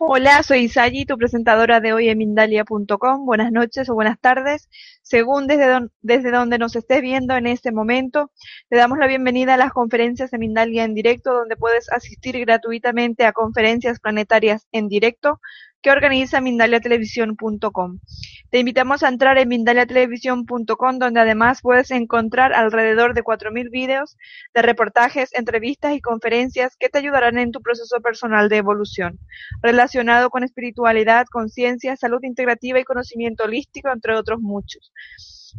Hola, soy Isayi, tu presentadora de hoy en Mindalia.com. Buenas noches o buenas tardes, según desde, desde donde nos estés viendo en este momento. Te damos la bienvenida a las conferencias de Mindalia en directo, donde puedes asistir gratuitamente a conferencias planetarias en directo que organiza Mindaliatelevisión.com. Te invitamos a entrar en Mindaliatelevisión.com, donde además puedes encontrar alrededor de 4.000 vídeos de reportajes, entrevistas y conferencias que te ayudarán en tu proceso personal de evolución relacionado con espiritualidad, conciencia, salud integrativa y conocimiento holístico, entre otros muchos.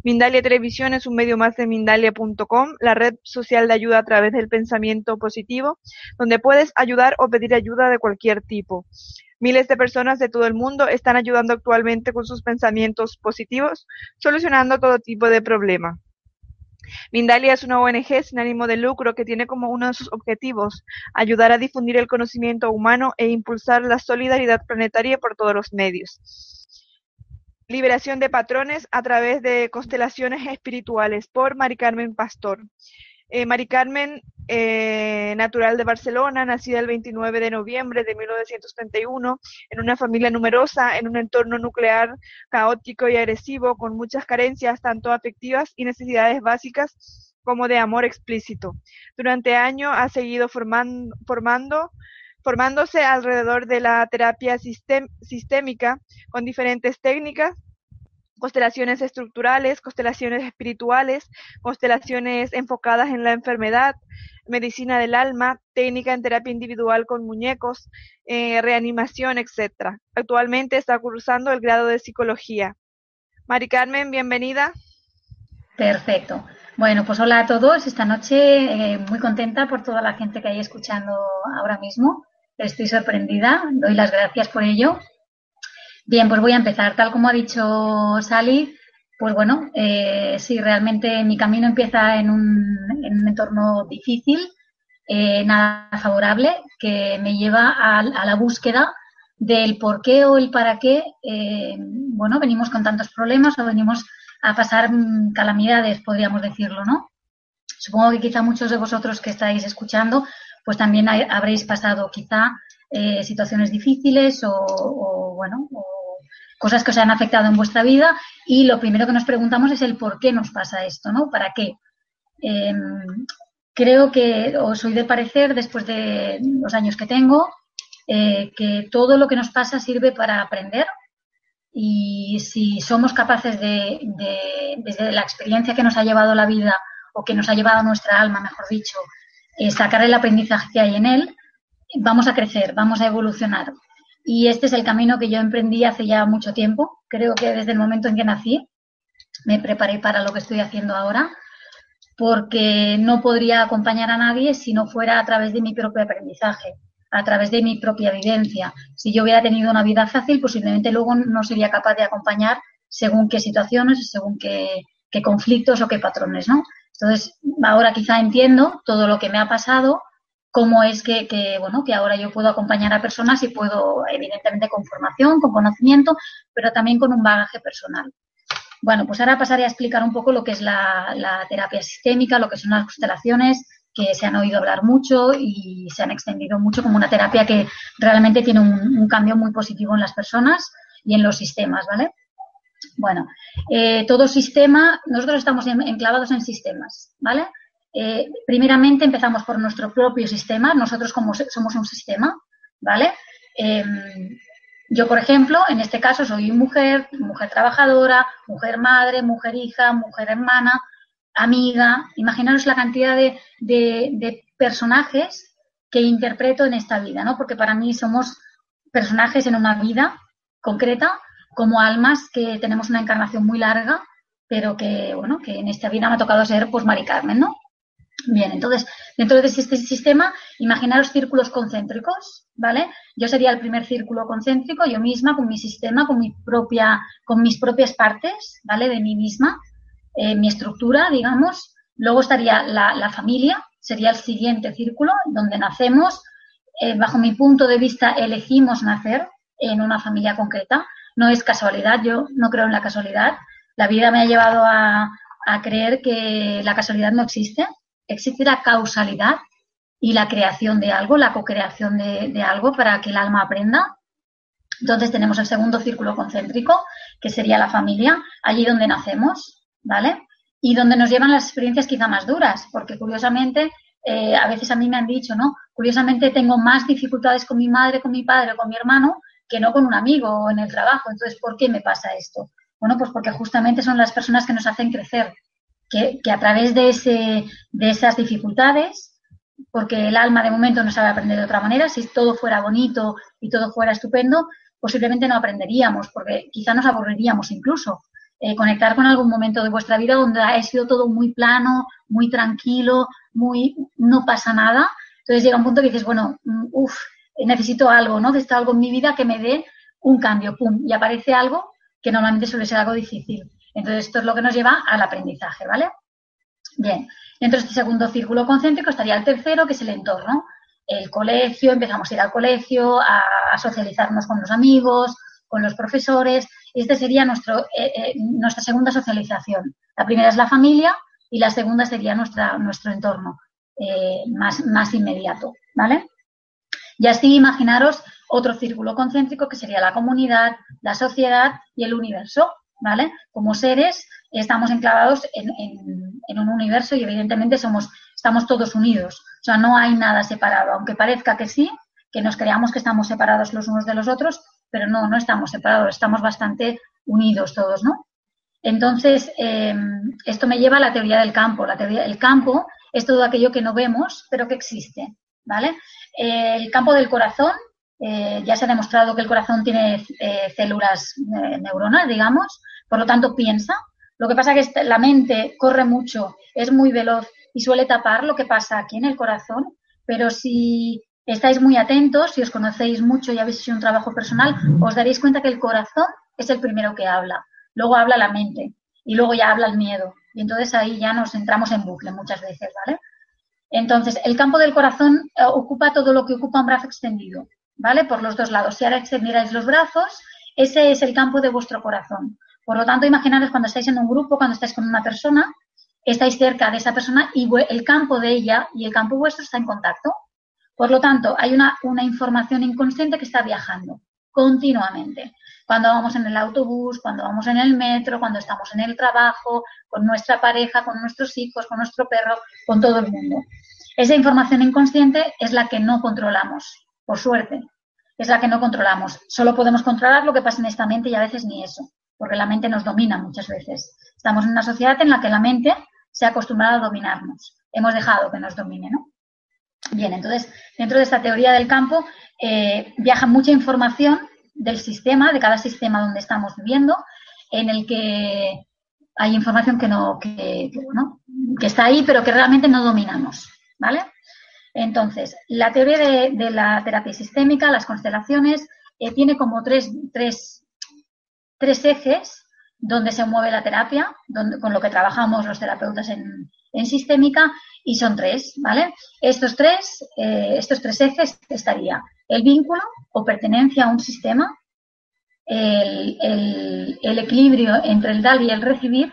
Mindalia Televisión es un medio más de Mindalia.com, la red social de ayuda a través del pensamiento positivo, donde puedes ayudar o pedir ayuda de cualquier tipo. Miles de personas de todo el mundo están ayudando actualmente con sus pensamientos positivos, solucionando todo tipo de problemas. Mindalia es una ONG sin ánimo de lucro que tiene como uno de sus objetivos ayudar a difundir el conocimiento humano e impulsar la solidaridad planetaria por todos los medios. Liberación de patrones a través de constelaciones espirituales por Mari Carmen Pastor. Eh, Mari Carmen, eh, natural de Barcelona, nacida el 29 de noviembre de 1931, en una familia numerosa, en un entorno nuclear caótico y agresivo, con muchas carencias, tanto afectivas y necesidades básicas como de amor explícito. Durante años ha seguido forman- formando, formándose alrededor de la terapia sistémica con diferentes técnicas constelaciones estructurales, constelaciones espirituales, constelaciones enfocadas en la enfermedad, medicina del alma, técnica en terapia individual con muñecos, eh, reanimación, etcétera. Actualmente está cursando el grado de psicología. Mari Carmen, bienvenida. Perfecto. Bueno, pues hola a todos. Esta noche eh, muy contenta por toda la gente que hay escuchando ahora mismo. Estoy sorprendida. Doy las gracias por ello. Bien, pues voy a empezar. Tal como ha dicho Sally, pues bueno, eh, sí, realmente mi camino empieza en un, en un entorno difícil, eh, nada favorable, que me lleva a, a la búsqueda del por qué o el para qué, eh, bueno, venimos con tantos problemas o venimos a pasar mm, calamidades, podríamos decirlo, ¿no? Supongo que quizá muchos de vosotros que estáis escuchando, pues también habréis pasado quizá eh, situaciones difíciles o, bueno, cosas que os han afectado en vuestra vida y lo primero que nos preguntamos es el por qué nos pasa esto, ¿no? ¿Para qué? Eh, creo que, o soy de parecer, después de los años que tengo, eh, que todo lo que nos pasa sirve para aprender y si somos capaces de, desde la experiencia que nos ha llevado la vida o que nos ha llevado nuestra alma, mejor dicho, eh, sacar el aprendizaje que hay en él, vamos a crecer, vamos a evolucionar. Y este es el camino que yo emprendí hace ya mucho tiempo. Creo que desde el momento en que nací me preparé para lo que estoy haciendo ahora, porque no podría acompañar a nadie si no fuera a través de mi propio aprendizaje, a través de mi propia vivencia. Si yo hubiera tenido una vida fácil, posiblemente luego no sería capaz de acompañar según qué situaciones, según qué, qué conflictos o qué patrones, ¿no? Entonces, ahora quizá entiendo todo lo que me ha pasado, cómo es que, bueno, que ahora yo puedo acompañar a personas y puedo, evidentemente, con formación, con conocimiento, pero también con un bagaje personal. Bueno, pues ahora pasaré a explicar un poco lo que es la terapia sistémica, lo que son las constelaciones, que se han oído hablar mucho y se han extendido mucho como una terapia que realmente tiene un, cambio muy positivo en las personas y en los sistemas, ¿vale? Bueno, eh, todo sistema, nosotros estamos enclavados en sistemas, ¿vale? Eh, primeramente empezamos por nuestro propio sistema, nosotros como somos un sistema, ¿vale? Em, yo, por ejemplo, en este caso soy mujer, mujer trabajadora, mujer madre, mujer hija, mujer hermana, amiga. Imaginaros la cantidad de, personajes que interpreto en esta vida, ¿no? Porque para mí somos personajes en una vida concreta, como almas que tenemos una encarnación muy larga, pero que, bueno, que en esta vida me ha tocado ser, pues, Mari Carmen, ¿no? Bien, entonces, dentro de este sistema, imaginaros círculos concéntricos, ¿vale? Yo sería el primer círculo concéntrico, yo misma, con mi sistema, con mi propia, con mis propias partes, ¿vale? De mí misma, eh, mi estructura, digamos. Luego estaría la, familia, sería el siguiente círculo, donde nacemos. Eh, bajo mi punto de vista, elegimos nacer en una familia concreta. No es casualidad, yo no creo en la casualidad. La vida me ha llevado a, creer que la casualidad no existe existe la causalidad y la creación de algo, la co-creación de, algo para que el alma aprenda. Entonces tenemos el segundo círculo concéntrico, que sería la familia, allí donde nacemos, ¿vale? Y donde nos llevan las experiencias quizá más duras, porque curiosamente, eh, a veces a mí me han dicho, ¿no? Curiosamente tengo más dificultades con mi madre, con mi padre, con mi hermano, que no con un amigo o en el trabajo. Entonces, ¿por qué me pasa esto? Bueno, pues porque justamente son las personas que nos hacen crecer, que, a través de, ese, de esas dificultades, porque el alma de momento no sabe aprender de otra manera, si todo fuera bonito y todo fuera estupendo, posiblemente no aprenderíamos, porque quizá nos aburriríamos incluso. Eh, conectar con algún momento de vuestra vida donde ha sido todo muy plano, muy tranquilo, muy no pasa nada. Entonces llega un punto que dices, bueno, mm, uff, necesito algo, ¿no? Está algo en mi vida que me dé un cambio, pum, y aparece algo que normalmente suele ser algo difícil. Entonces, esto es lo que nos lleva al aprendizaje, ¿vale? Bien, dentro de este segundo círculo concéntrico estaría el tercero, que es el entorno. El colegio, empezamos a ir al colegio, a, socializarnos con los amigos, con los profesores. Este sería nuestro, eh, eh, nuestra segunda socialización. La primera es la familia y la segunda sería nuestra, nuestro entorno eh, más, más inmediato, ¿vale? Y así imaginaros otro círculo concéntrico que sería la comunidad, la sociedad y el universo. ¿vale? Como seres estamos enclavados en, un universo y evidentemente somos, estamos todos unidos. O sea, no hay nada separado, aunque parezca que sí, que nos creamos que estamos separados los unos de los otros, pero no, no estamos separados, estamos bastante unidos todos, ¿no? Entonces, eh, esto me lleva a la teoría del campo. La teoría del campo es todo aquello que no vemos, pero que existe, ¿vale? el campo del corazón, eh, ya se ha demostrado que el corazón tiene eh, células neuronales, digamos, por lo tanto piensa. Lo que pasa es que la mente corre mucho, es muy veloz y suele tapar lo que pasa aquí en el corazón, pero si estáis muy atentos, si os conocéis mucho y habéis hecho un trabajo personal, os daréis cuenta que el corazón es el primero que habla, luego habla la mente y luego ya habla el miedo. Y entonces ahí ya nos entramos en bucle muchas veces, ¿vale? Entonces, el campo del corazón eh, ocupa todo lo que ocupa un brazo extendido, ¿vale? Por los dos lados. Si ahora extendierais los brazos, ese es el campo de vuestro corazón. Por lo tanto, imaginaros cuando estáis en un grupo, cuando estáis con una persona, estáis cerca de esa persona y el campo de ella y el campo vuestro está en contacto. Por lo tanto, hay una, una información inconsciente que está viajando continuamente. Cuando vamos en el autobús, cuando vamos en el metro, cuando estamos en el trabajo, con nuestra pareja, con nuestros hijos, con nuestro perro, con todo el mundo. Esa información inconsciente es la que no controlamos, por suerte. Es la que no controlamos. Solo podemos controlar lo que pasa en esta mente y a veces ni eso porque la mente nos domina muchas veces. Estamos en una sociedad en la que la mente se ha acostumbrado a dominarnos. Hemos dejado que nos domine, ¿no? Bien, entonces, dentro de esta teoría del campo, eh, viaja mucha información del sistema, de cada sistema donde estamos viviendo, en el que hay información que no, que, que está ahí, pero que realmente no dominamos, ¿vale? Entonces, la teoría de, la terapia sistémica, las constelaciones, eh, tiene como tres, tres tres ejes donde se mueve la terapia, donde, con lo que trabajamos los terapeutas en, sistémica, y son tres, ¿vale? Estos tres, eh, estos tres ejes estaría el vínculo o pertenencia a un sistema, el, equilibrio entre el dar y el recibir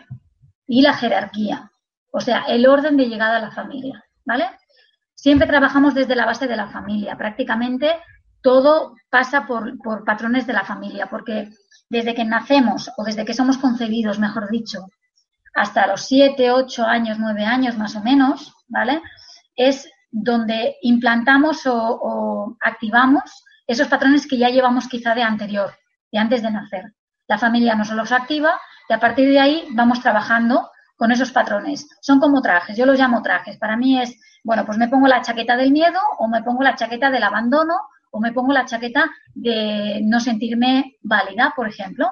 y la jerarquía, o sea, el orden de llegada a la familia, ¿vale? siempre trabajamos desde la base de la familia. Prácticamente todo pasa por, por patrones de la familia, porque desde que nacemos o desde que somos concebidos, mejor dicho, hasta los 7, 8 años, 9 años más o menos, ¿vale? Es donde implantamos o, activamos esos patrones que ya llevamos quizá de anterior, de antes de nacer. La familia nos los activa y a partir de ahí vamos trabajando con esos patrones. Son como trajes, yo los llamo trajes. Para mí es, bueno, pues me pongo la chaqueta del miedo o me pongo la chaqueta del abandono o me pongo la chaqueta de no sentirme válida, por ejemplo.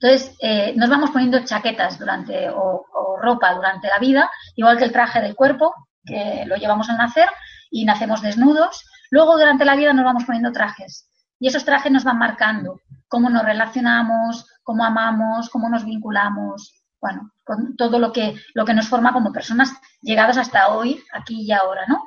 Entonces, eh, nos vamos poniendo chaquetas durante o, ropa durante la vida, igual que el traje del cuerpo, que lo llevamos al nacer y nacemos desnudos. Luego, durante la vida, nos vamos poniendo trajes. Y esos trajes nos van marcando cómo nos relacionamos, cómo amamos, cómo nos vinculamos, bueno, con todo lo que, lo que nos forma como personas llegadas hasta hoy, aquí y ahora, ¿no?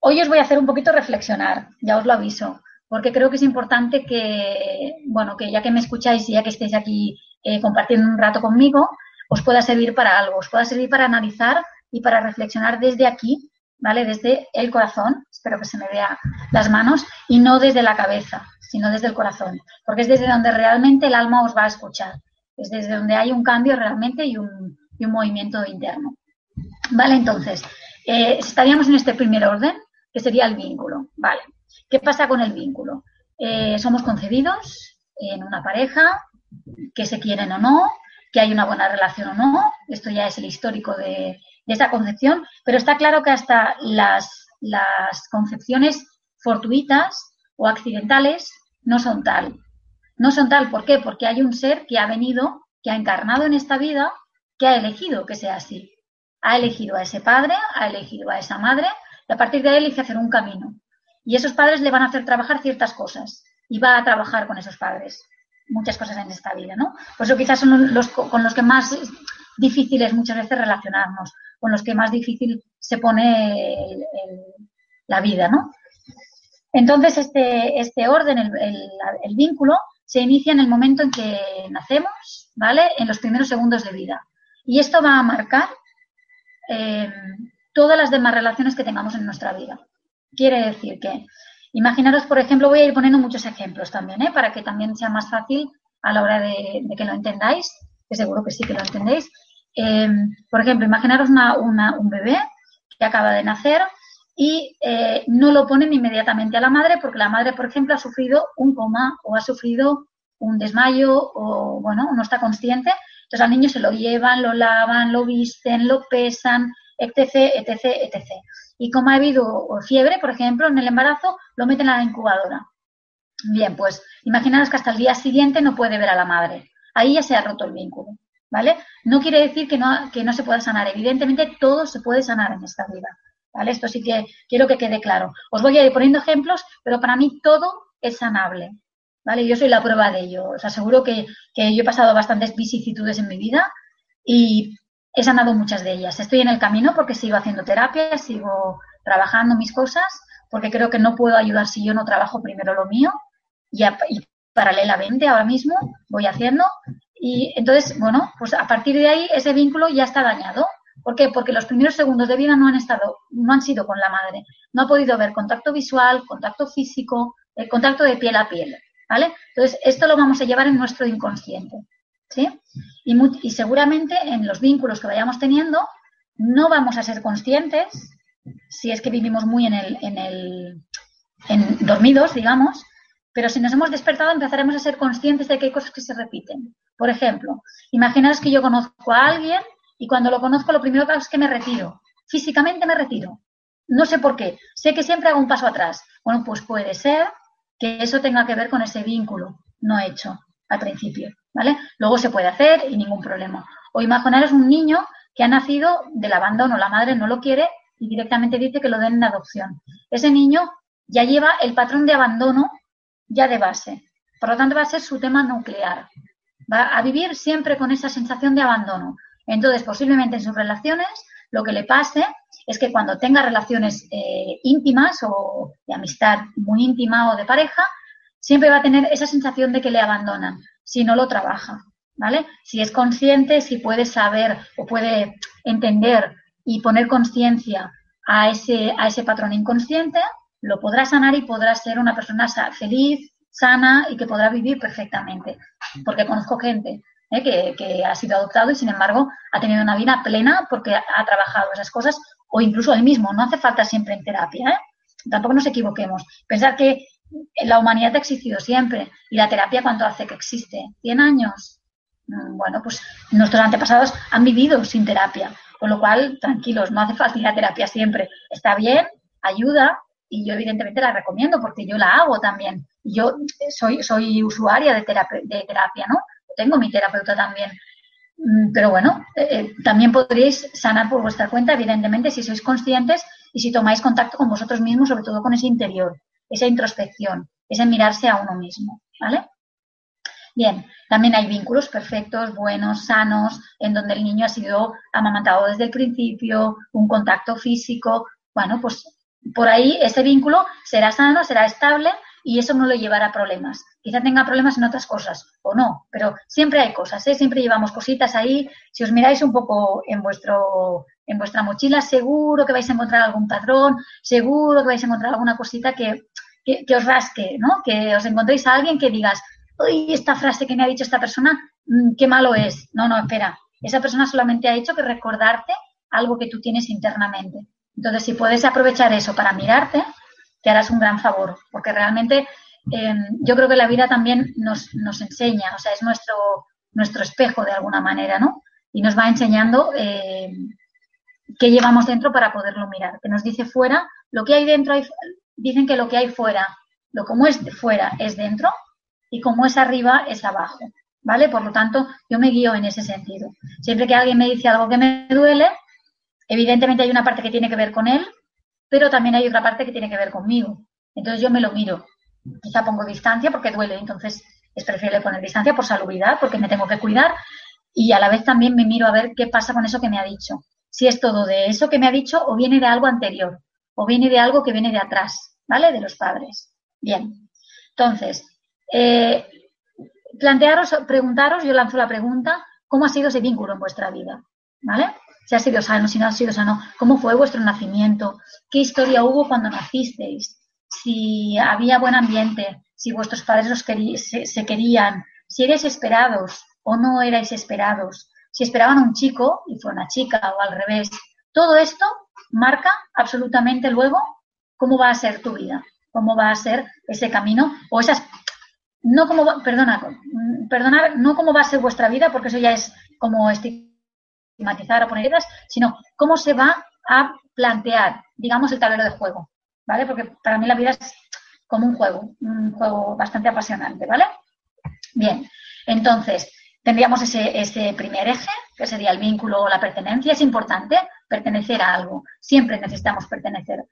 Hoy os voy a hacer un poquito reflexionar, ya os lo aviso, porque creo que es importante que, bueno, que ya que me escucháis y ya que estéis aquí eh, compartiendo un rato conmigo, os pueda servir para algo, os pueda servir para analizar y para reflexionar desde aquí, ¿vale? Desde el corazón, espero que se me vea las manos, y no desde la cabeza, sino desde el corazón, porque es desde donde realmente el alma os va a escuchar, es desde donde hay un cambio realmente y un, y un movimiento interno. Vale, entonces, eh, estaríamos en este primer orden, que sería el vínculo. Vale. ¿Qué pasa con el vínculo? Eh, somos concebidos en una pareja, que se quieren o no, que hay una buena relación o no. Esto ya es el histórico de, de esa concepción, pero está claro que hasta las, las concepciones fortuitas o accidentales no son tal. No son tal, ¿por qué? Porque hay un ser que ha venido, que ha encarnado en esta vida, que ha elegido que sea así. Ha elegido a ese padre, ha elegido a esa madre, y a partir de ahí elige hacer un camino. Y esos padres le van a hacer trabajar ciertas cosas y va a trabajar con esos padres muchas cosas en esta vida, ¿no? Por eso quizás son los con los que más difíciles muchas veces relacionarnos, con los que más difícil se pone la vida, ¿no? Entonces, este, este orden, el, el, vínculo, se inicia en el momento en que nacemos, ¿vale? En los primeros segundos de vida. Y esto va a marcar eh, todas las demás relaciones que tengamos en nuestra vida. Quiere decir que, imaginaros, por ejemplo, voy a ir poniendo muchos ejemplos también, ¿eh? para que también sea más fácil a la hora de, que lo entendáis, que seguro que sí que lo entendéis. Eh, por ejemplo, imaginaros un bebé que acaba de nacer y eh, no lo ponen inmediatamente a la madre porque la madre, por ejemplo, ha sufrido un coma o ha sufrido un desmayo o, bueno, no está consciente. Entonces al niño se lo llevan, lo lavan, lo visten, lo pesan, etc., etc., etc. Y como ha habido fiebre, por ejemplo, en el embarazo, lo meten a la incubadora. Bien, pues imaginaros que hasta el día siguiente no puede ver a la madre. Ahí ya se ha roto el vínculo, ¿vale? No quiere decir que no, se pueda sanar. Evidentemente todo se puede sanar en esta vida, ¿vale? Esto sí que quiero que quede claro. Os voy a ir poniendo ejemplos, pero para mí todo es sanable, ¿vale? Yo soy la prueba de ello. Os aseguro que, yo he pasado bastantes vicisitudes en mi vida y he sanado muchas de ellas. Estoy en el camino porque sigo haciendo terapia, sigo trabajando mis cosas, porque creo que no puedo ayudar si yo no trabajo primero lo mío y, y paralelamente ahora mismo voy haciendo. Y entonces, bueno, pues a partir de ahí ese vínculo ya está dañado. ¿Por qué? Porque los primeros segundos de vida no han estado, no han sido con la madre. No ha podido haber contacto visual, contacto físico, el contacto de piel a piel. ¿Vale? Entonces, esto lo vamos a llevar en nuestro inconsciente. ¿sí? Y, y seguramente en los vínculos que vayamos teniendo no vamos a ser conscientes, si es que vivimos muy en el, en el en dormidos, digamos, pero si nos hemos despertado empezaremos a ser conscientes de que hay cosas que se repiten. Por ejemplo, imaginaos que yo conozco a alguien y cuando lo conozco lo primero que hago es que me retiro. Físicamente me retiro. No sé por qué. Sé que siempre hago un paso atrás. Bueno, pues puede ser que eso tenga que ver con ese vínculo no hecho al principio. ¿vale? Luego se puede hacer y ningún problema. O imaginaros un niño que ha nacido del abandono, la madre no lo quiere y directamente dice que lo den en adopción. Ese niño ya lleva el patrón de abandono ya de base. Por lo tanto, va a ser su tema nuclear. Va a vivir siempre con esa sensación de abandono. Entonces, posiblemente en sus relaciones, lo que le pase es que cuando tenga relaciones eh, íntimas o de amistad muy íntima o de pareja, siempre va a tener esa sensación de que le abandonan si no lo trabaja, ¿vale? Si es consciente, si puede saber o puede entender y poner conciencia a ese, a ese patrón inconsciente, lo podrá sanar y podrá ser una persona feliz, sana y que podrá vivir perfectamente. Porque conozco gente ¿eh? que, ha sido adoptado y sin embargo ha tenido una vida plena porque ha trabajado esas cosas o incluso él mismo. No hace falta siempre en terapia. ¿eh? Tampoco nos equivoquemos. Pensar que la humanidad ha existido siempre y la terapia cuánto hace que existe. ¿100 años? Mm, bueno, pues nuestros antepasados han vivido sin terapia con lo cual, tranquilos, no hace falta la terapia siempre. Está bien, ayuda, y yo evidentemente la recomiendo porque yo la hago también. Yo soy, soy usuaria de terapia, ¿no? Tengo mi terapeuta también. Mm, pero bueno, eh, eh, también podréis sanar por vuestra cuenta, evidentemente, si sois conscientes y si tomáis contacto con vosotros mismos, sobre todo con ese interior, esa introspección, ese mirarse a uno mismo, ¿vale? Bien, también hay vínculos perfectos, buenos, sanos, en donde el niño ha sido amamantado desde el principio, un contacto físico. Bueno, pues por ahí ese vínculo será sano, será estable y eso no le llevará a problemas. Quizá tenga problemas en otras cosas o no, pero siempre hay cosas, ¿eh? siempre llevamos cositas ahí. Si os miráis un poco en vuestro en vuestra mochila, seguro que vais a encontrar algún patrón, seguro que vais a encontrar alguna cosita que, que, os rasque, ¿no? Que os encontréis a alguien que digas, uy, esta frase que me ha dicho esta persona, mm, qué malo es. No, no, espera. Esa persona solamente ha hecho que recordarte algo que tú tienes internamente. Entonces, si puedes aprovechar eso para mirarte, te harás un gran favor, porque realmente em, yo creo que la vida también nos, nos, enseña, o sea, es nuestro, nuestro espejo de alguna manera, ¿no? Y nos va enseñando eh, qué llevamos dentro para poderlo mirar. Que nos dice fuera, lo que hay dentro, hay, dicen que lo que hay fuera, lo como es de fuera es dentro, y como es arriba, es abajo. ¿Vale? Por lo tanto, yo me guío en ese sentido. Siempre que alguien me dice algo que me duele, evidentemente hay una parte que tiene que ver con él, pero también hay otra parte que tiene que ver conmigo. Entonces yo me lo miro. Quizá pongo distancia porque duele, entonces es preferible poner distancia por salubridad, porque me tengo que cuidar y a la vez también me miro a ver qué pasa con eso que me ha dicho. Si es todo de eso que me ha dicho o viene de algo anterior o viene de algo que viene de atrás, ¿vale? De los padres. Bien. Entonces, eh, plantearos, preguntaros, yo lanzo la pregunta, ¿cómo ha sido ese vínculo en vuestra vida? ¿Vale? Si ha sido sano, si no ha sido sano, ¿cómo fue vuestro nacimiento? ¿Qué historia hubo cuando nacisteis? Si había buen ambiente, si vuestros padres se, querían, si erais esperados o no erais esperados, si esperaban a un chico y fue una chica o al revés. Todo esto marca absolutamente luego cómo va a ser tu vida, cómo va a ser ese camino o esas no como, perdona, perdonar, no cómo va a ser vuestra vida, porque eso ya es como o poner ideas, sino cómo se va a plantear, digamos, el tablero de juego, ¿vale? Porque para mí la vida es como un juego, un juego bastante apasionante, ¿vale? Bien, entonces, tendríamos ese, ese primer eje, que sería el vínculo o la pertenencia. Es importante pertenecer a algo, siempre necesitamos pertenecer.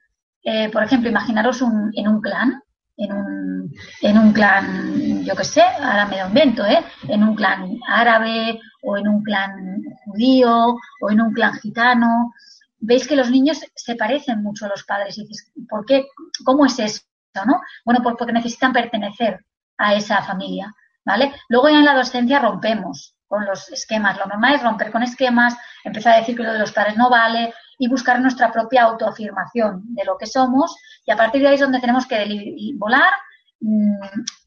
Eh, por ejemplo, imaginaros un, en un clan, en un, en un clan, yo qué sé, ahora me lo invento, ¿eh? en un clan árabe o en un clan judío o en un clan gitano. Veis que los niños se parecen mucho a los padres y dices, ¿por qué? ¿Cómo es eso? ¿no? Bueno, pues porque necesitan pertenecer a esa familia, ¿vale? Luego ya en la adolescencia rompemos con los esquemas. Lo normal es romper con esquemas, empezar a decir que lo de los padres no vale y buscar nuestra propia autoafirmación de lo que somos y a partir de ahí es donde tenemos que volar, mm,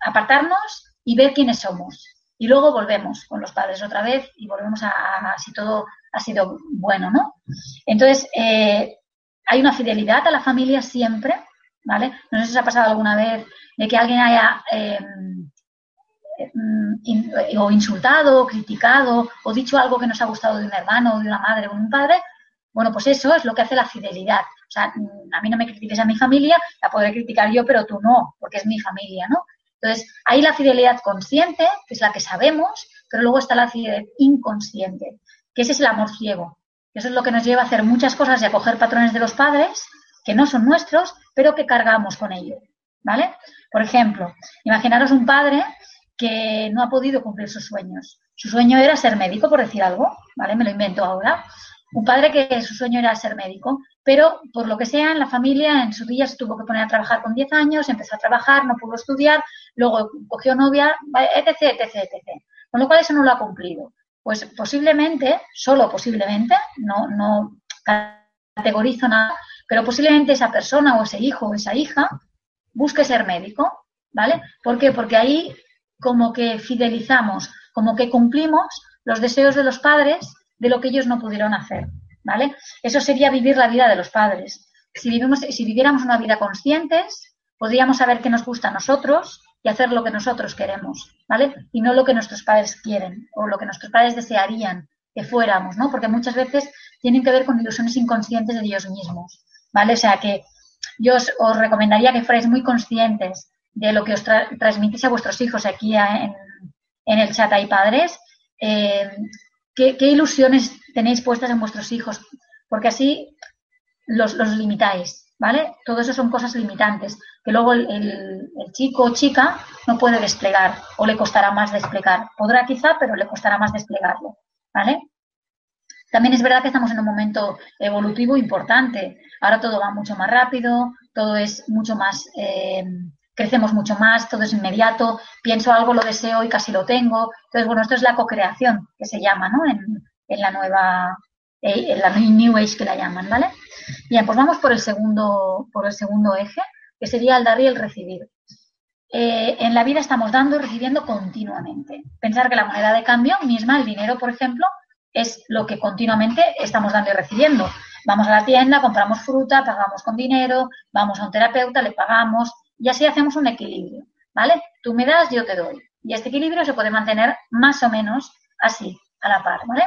apartarnos y ver quiénes somos. Y luego volvemos con los padres otra vez y volvemos a, si todo ha sido bueno, ¿no? Entonces, eh, hay una fidelidad a la familia siempre, ¿vale? No sé si os ha pasado alguna vez de que alguien haya em, mm, o insultado, o criticado, o dicho algo que nos ha gustado de un hermano, de una madre o de un padre. Bueno, pues eso es lo que hace la fidelidad. O sea, mm, a mí no me critiques a mi familia, la podré criticar yo, pero tú no, porque es mi familia, ¿no? Entonces, hay la fidelidad consciente, que es la que sabemos, pero luego está la fidelidad inconsciente, que ese es el amor ciego. Eso es lo que nos lleva a hacer muchas cosas y a coger patrones de los padres que no son nuestros, pero que cargamos con ello, ¿vale? Por ejemplo, imaginaros un padre que no ha podido cumplir sus sueños. Su sueño era ser médico, por decir algo, ¿vale? Me lo invento ahora. Un padre que su sueño era ser médico, pero por lo que sea, en la familia, en su día se tuvo que poner a trabajar con 10 años, empezó a trabajar, no pudo estudiar, luego cogió novia, etc, etc, etc. Con lo cual eso no lo ha cumplido. Pues posiblemente, solo posiblemente, no, no categorizo nada, pero posiblemente esa persona o ese hijo o esa hija busque ser médico, ¿vale? ¿Por qué? Porque ahí como que fidelizamos, como que cumplimos los deseos de los padres de lo que ellos no pudieron hacer, ¿vale? Eso sería vivir la vida de los padres. Si, vivimos, si viviéramos una vida conscientes, podríamos saber qué nos gusta a nosotros y hacer lo que nosotros queremos, ¿vale? Y no lo que nuestros padres quieren o lo que nuestros padres desearían que fuéramos, ¿no? Porque muchas veces tienen que ver con ilusiones inconscientes de ellos mismos, ¿vale? O sea que yo os, recomendaría que fuerais muy conscientes de lo que os transmitís a vuestros hijos aquí en, el chat hay padres, eh, ¿qué, ilusiones tenéis puestas en vuestros hijos, porque así los, limitáis, ¿vale? Todo eso son cosas limitantes que luego el, chico o chica no puede desplegar o le costará más desplegar. Podrá quizá, pero le costará más desplegarlo, ¿vale? También es verdad que estamos en un momento evolutivo importante. Ahora todo va mucho más rápido, todo es mucho más, eh, crecemos mucho más, todo es inmediato, pienso algo, lo deseo y casi lo tengo. Entonces, bueno, esto es la co-creación que se llama, ¿no? En, en la nueva, eh, en la New Age que la llaman, ¿vale? Bien, pues vamos por el segundo, por el segundo eje, que sería el dar y el recibir. Eh, en la vida estamos dando y recibiendo continuamente. Pensar que la moneda de cambio misma, el dinero, por ejemplo, es lo que continuamente estamos dando y recibiendo. Vamos a la tienda, compramos fruta, pagamos con dinero, vamos a un terapeuta, le pagamos y así hacemos un equilibrio, ¿vale? Tú me das, yo te doy. Y este equilibrio se puede mantener más o menos así, a la par, ¿vale?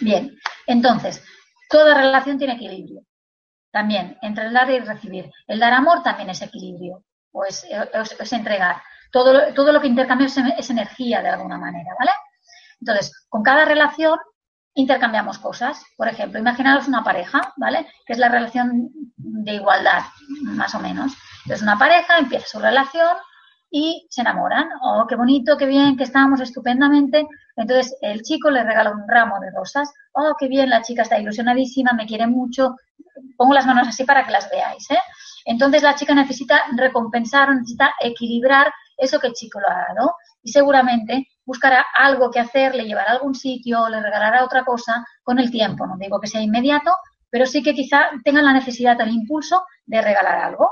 Bien, entonces, toda relación tiene equilibrio también entre el dar y recibir. El dar amor también es equilibrio o es, entregar. Todo, todo lo que intercambiamos es, energía de alguna manera, ¿vale? Entonces, con cada relación intercambiamos cosas. Por ejemplo, imaginaros una pareja, ¿vale? Que es la relación de igualdad, más o menos. Entonces, una pareja empieza su relación y se enamoran. Oh, qué bonito, qué bien, que estábamos estupendamente. Entonces, el chico le regala un ramo de rosas. Oh, qué bien, la chica está ilusionadísima, me quiere mucho, pongo las manos así para que las veáis. ¿eh? Entonces la chica necesita recompensar, necesita equilibrar eso que el chico lo ha dado y seguramente buscará algo que hacer, le llevará a algún sitio, le regalará otra cosa con el tiempo. No digo que sea inmediato, pero sí que quizá tengan la necesidad, el impulso de regalar algo.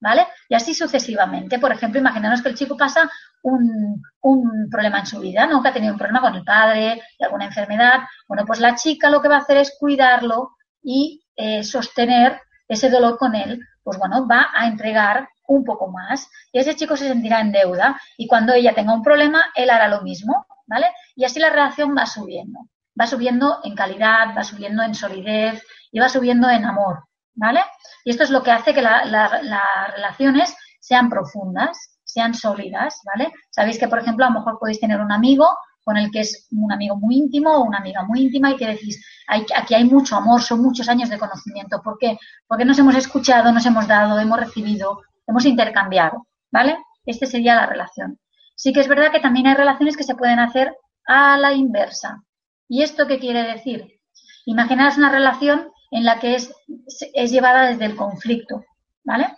¿Vale? Y así sucesivamente. Por ejemplo, imaginaros que el chico pasa un, un, problema en su vida, ¿no? Que ha tenido un problema con el padre, alguna enfermedad. Bueno, pues la chica lo que va a hacer es cuidarlo y eh, sostener ese dolor con él, pues bueno, va a entregar un poco más y ese chico se sentirá en deuda y cuando ella tenga un problema, él hará lo mismo, ¿vale? Y así la relación va subiendo, va subiendo en calidad, va subiendo en solidez y va subiendo en amor, ¿vale? Y esto es lo que hace que las relaciones sean profundas, sean sólidas, ¿vale? Sabéis que, por ejemplo, a lo mejor podéis tener un amigo con el que es un amigo muy íntimo o una amiga muy íntima y que decís, aquí hay mucho amor, son muchos años de conocimiento. ¿Por qué? Porque nos hemos escuchado, nos hemos dado, hemos recibido, hemos intercambiado, ¿vale? Esta sería la relación. Sí que es verdad que también hay relaciones que se pueden hacer a la inversa. ¿Y esto qué quiere decir? Imaginaos una relación en la que es, es llevada desde el conflicto, ¿vale?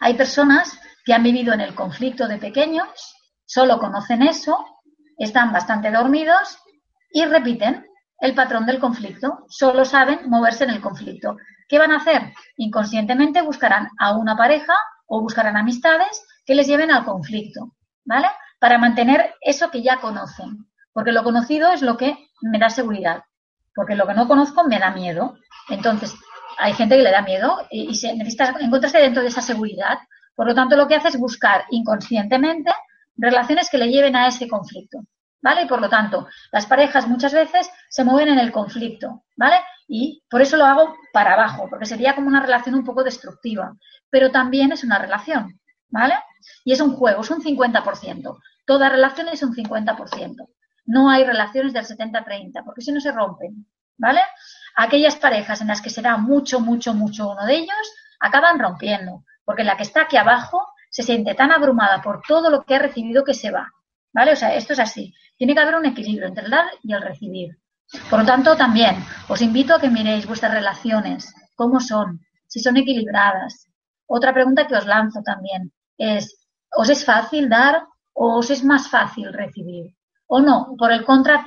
Hay personas que han vivido en el conflicto de pequeños, solo conocen eso están bastante dormidos y repiten el patrón del conflicto. Solo saben moverse en el conflicto. ¿Qué van a hacer? Inconscientemente buscarán a una pareja o buscarán amistades que les lleven al conflicto, ¿vale? Para mantener eso que ya conocen. Porque lo conocido es lo que me da seguridad. Porque lo que no conozco me da miedo. Entonces, hay gente que le da miedo y, se necesita encontrarse dentro de esa seguridad. Por lo tanto, lo que hace es buscar inconscientemente relaciones que le lleven a ese conflicto, ¿vale? Y por lo tanto, las parejas muchas veces se mueven en el conflicto, ¿vale? Y por eso lo hago para abajo, porque sería como una relación un poco destructiva, pero también es una relación, ¿vale? Y es un juego, es un 50%. Toda relación es un 50%. No hay relaciones del 70-30, porque si no se rompen, ¿vale? Aquellas parejas en las que se da mucho, mucho, mucho uno de ellos, acaban rompiendo, porque la que está aquí abajo se siente tan abrumada por todo lo que ha recibido que se va. ¿Vale? O sea, esto es así. Tiene que haber un equilibrio entre el dar y el recibir. Por lo tanto, también os invito a que miréis vuestras relaciones, cómo son, si son equilibradas. Otra pregunta que os lanzo también es, ¿os es fácil dar o os es más fácil recibir? ¿O no? Por el contra,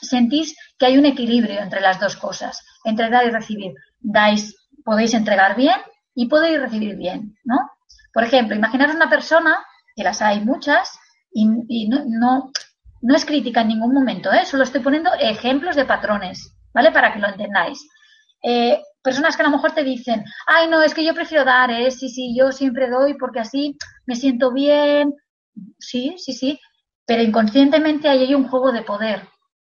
sentís que hay un equilibrio entre las dos cosas, entre dar y recibir. Dais podéis entregar bien y podéis recibir bien, ¿no? Por ejemplo, imaginaros una persona, que las hay muchas, y, no, no, no, es crítica en ningún momento, ¿eh? solo estoy poniendo ejemplos de patrones, ¿vale? Para que lo entendáis. Eh, personas que a lo mejor te dicen, ay, no, es que yo prefiero dar, ¿eh? Sí, sí, yo siempre doy porque así me siento bien. Sí, sí, sí, pero inconscientemente ahí hay un juego de poder,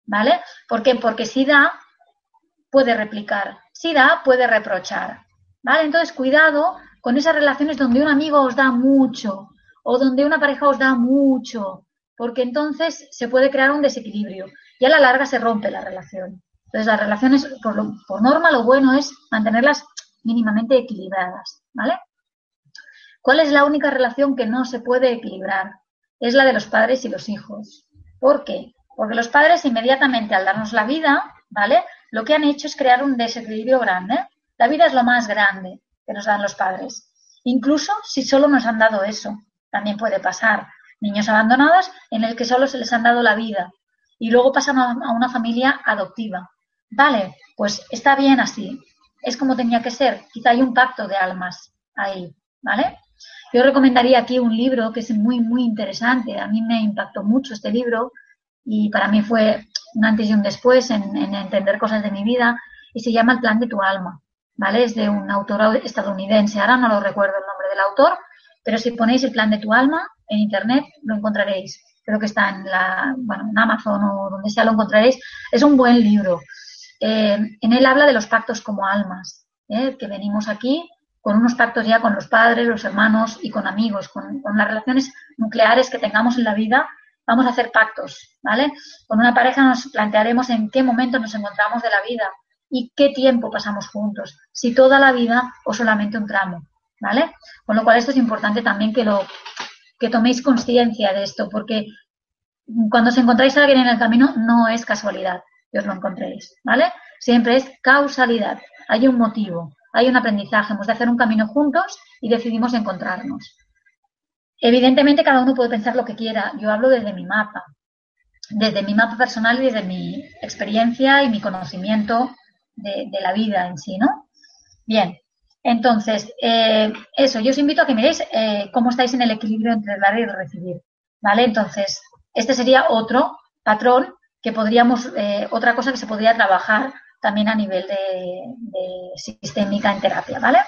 ¿vale? ¿Por qué? Porque si da, puede replicar, si da, puede reprochar, ¿vale? Entonces, cuidado con esas relaciones donde un amigo os da mucho o donde una pareja os da mucho, porque entonces se puede crear un desequilibrio y a la larga se rompe la relación. Entonces, las relaciones, por, por norma, lo bueno es mantenerlas mínimamente equilibradas, ¿vale? ¿Cuál es la única relación que no se puede equilibrar? Es la de los padres y los hijos. ¿Por qué? Porque los padres inmediatamente al darnos la vida, ¿vale? Lo que han hecho es crear un desequilibrio grande. La vida es lo más grande que nos dan los padres. Incluso si solo nos han dado eso, también puede pasar. Niños abandonados en el que solo se les han dado la vida y luego pasan a una familia adoptiva. Vale, pues está bien así. Es como tenía que ser. Quizá hay un pacto de almas ahí, ¿vale? Yo recomendaría aquí un libro que es muy, muy interesante. A mí me impactó mucho este libro y para mí fue un antes y un después en, entender cosas de mi vida y se llama El plan de tu alma, ¿vale? Es de un autor estadounidense. Ahora no lo recuerdo el nombre del autor, pero si ponéis el plan de tu alma en internet lo encontraréis. Creo que está en la, bueno, en Amazon o donde sea lo encontraréis. Es un buen libro. Eh, en él habla de los pactos como almas, ¿eh? que venimos aquí con unos pactos ya con los padres, los hermanos y con amigos, con, las relaciones nucleares que tengamos en la vida, vamos a hacer pactos, ¿vale? Con una pareja nos plantearemos en qué momento nos encontramos de la vida y qué tiempo pasamos juntos, si toda la vida o solamente un tramo, ¿vale? Con lo cual esto es importante también que lo que toméis conciencia de esto, porque cuando os encontráis a alguien en el camino no es casualidad que os lo encontréis, ¿vale? Siempre es causalidad, hay un motivo, hay un aprendizaje, hemos de hacer un camino juntos y decidimos encontrarnos. Evidentemente cada uno puede pensar lo que quiera, yo hablo desde mi mapa, desde mi mapa personal y desde mi experiencia y mi conocimiento de, la vida en sí, ¿no? Bien, entonces, eh, eso, yo os invito a que miréis eh, cómo estáis en el equilibrio entre dar y recibir, ¿vale? Entonces, este sería otro patrón que podríamos, eh, otra cosa que se podría trabajar también a nivel de, sistémica en terapia, ¿vale?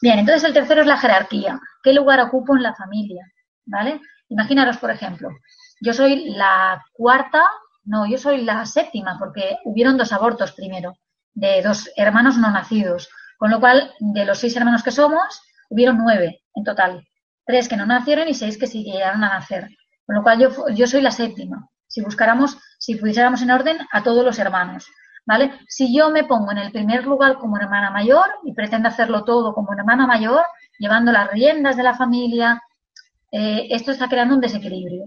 Bien, entonces el tercero es la jerarquía. ¿Qué lugar ocupo en la familia? ¿Vale? Imaginaros, por ejemplo, yo soy la cuarta, no, yo soy la séptima, porque hubieron dos abortos primero, de dos hermanos no nacidos. Con lo cual, de los seis hermanos que somos, hubieron nueve en total. Tres que no nacieron y seis que sí llegaron a nacer. Con lo cual, yo, soy la séptima. Si buscáramos, si pudiéramos en orden a todos los hermanos. ¿vale? Si yo me pongo en el primer lugar como hermana mayor y pretendo hacerlo todo como hermana mayor, llevando las riendas de la familia, eh, esto está creando un desequilibrio.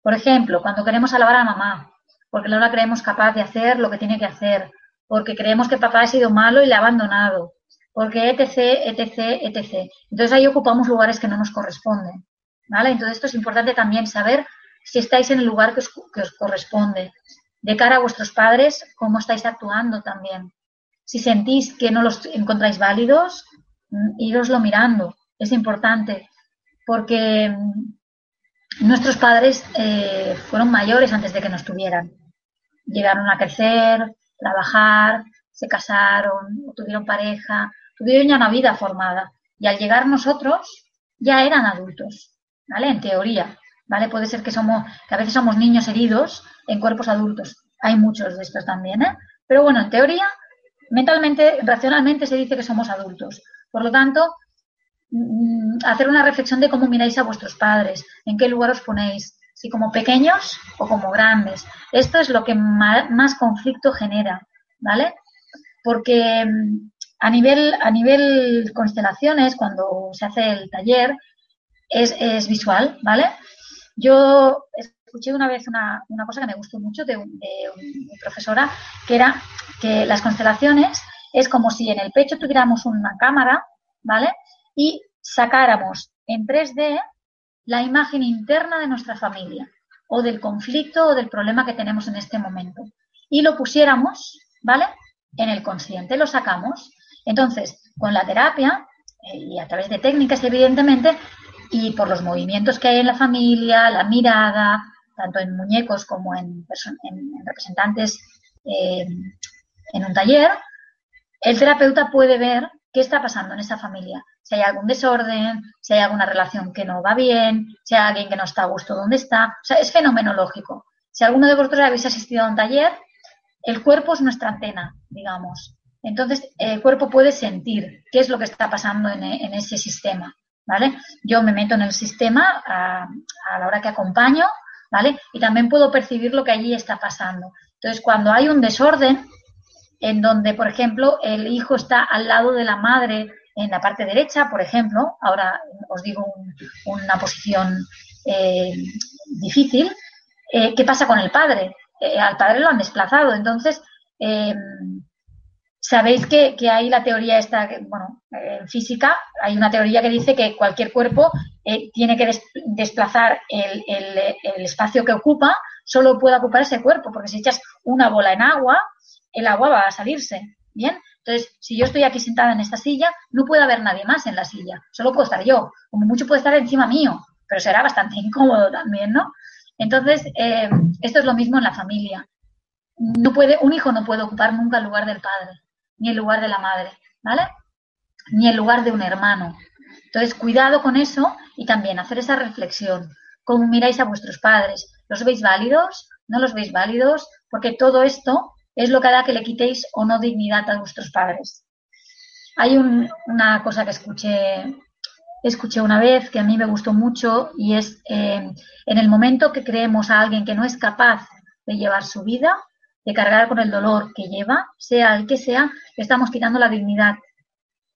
Por ejemplo, cuando queremos alabar a mamá, porque no la creemos capaz de hacer lo que tiene que hacer, porque creemos que papá ha sido malo y le ha abandonado, porque etc, etc, etc. Entonces ahí ocupamos lugares que no nos corresponden, ¿vale? Entonces esto es importante también saber si estáis en el lugar que os corresponde de cara a vuestros padres, cómo estáis actuando también. Si sentís que no los encontráis válidos, mm, iroslo mirando. Es importante porque mm, nuestros padres eh, fueron mayores antes de que nos tuvieran. Llegaron a crecer, trabajar, se casaron, tuvieron pareja, tuvieron ya una vida formada. Y al llegar nosotros, ya eran adultos, ¿vale? En teoría, ¿vale? Puede ser que somos, que a veces somos niños heridos en cuerpos adultos. Hay muchos de estos también, ¿eh? Pero bueno, en teoría, mentalmente, racionalmente se dice que somos adultos. Por lo tanto, mm, hacer una reflexión de cómo miráis a vuestros padres, en qué lugar os ponéis, si como pequeños o como grandes. Esto es lo que más, conflicto genera, ¿vale? Porque mm, a nivel, a nivel constelaciones, cuando se hace el taller, es, es visual, ¿vale? Yo escuché una vez una, cosa que me gustó mucho de, una profesora, que era que las constelaciones es como si en el pecho tuviéramos una cámara, ¿vale? Y sacáramos en 3D la imagen interna de nuestra familia o del conflicto o del problema que tenemos en este momento. Y lo pusiéramos, ¿vale? En el consciente, lo sacamos. Entonces, con la terapia eh, y a través de técnicas, evidentemente, y por los movimientos que hay en la familia, la mirada, tanto en muñecos como en, en representantes eh, en un taller, el terapeuta puede ver qué está pasando en esa familia. Si hay algún desorden, si hay alguna relación que no va bien, si hay alguien que no está a gusto donde está. O sea, es fenomenológico. Si alguno de vosotros habéis asistido a un taller, el cuerpo es nuestra antena, digamos. Entonces, el cuerpo puede sentir qué es lo que está pasando en, ese sistema, ¿vale? Yo me meto en el sistema a, la hora que acompaño, ¿vale? Y también puedo percibir lo que allí está pasando. Entonces, cuando hay un desorden, en donde, por ejemplo, el hijo está al lado de la madre en la parte derecha, por ejemplo, ahora os digo una posición eh, difícil, eh, ¿qué pasa con el padre? Eh, al padre lo han desplazado, entonces sabéis que, hay la teoría esta, bueno, en física hay una teoría que dice que cualquier cuerpo tiene que desplazar el, el espacio que ocupa, solo puede ocupar ese cuerpo, porque si echas una bola en agua, el agua va a salirse. Bien, entonces, si yo estoy aquí sentada en esta silla, no puede haber nadie más en la silla, solo puedo estar yo. Como mucho puede estar encima mío, pero será bastante incómodo también, ¿no? Entonces, eh, esto es lo mismo en la familia. No puede, un hijo no puede ocupar nunca el lugar del padre, ni el lugar de la madre, ¿vale? Ni el lugar de un hermano. Entonces, cuidado con eso y también hacer esa reflexión. ¿Cómo miráis a vuestros padres? ¿Los veis válidos? ¿No los veis válidos? Porque todo esto es lo que hará que le quitéis o no dignidad a vuestros padres. Hay una cosa que escuché, escuché una vez que a mí me gustó mucho y es eh, en el momento que creemos a alguien que no es capaz de llevar su vida, de cargar con el dolor que lleva, sea el que sea, le estamos quitando la dignidad.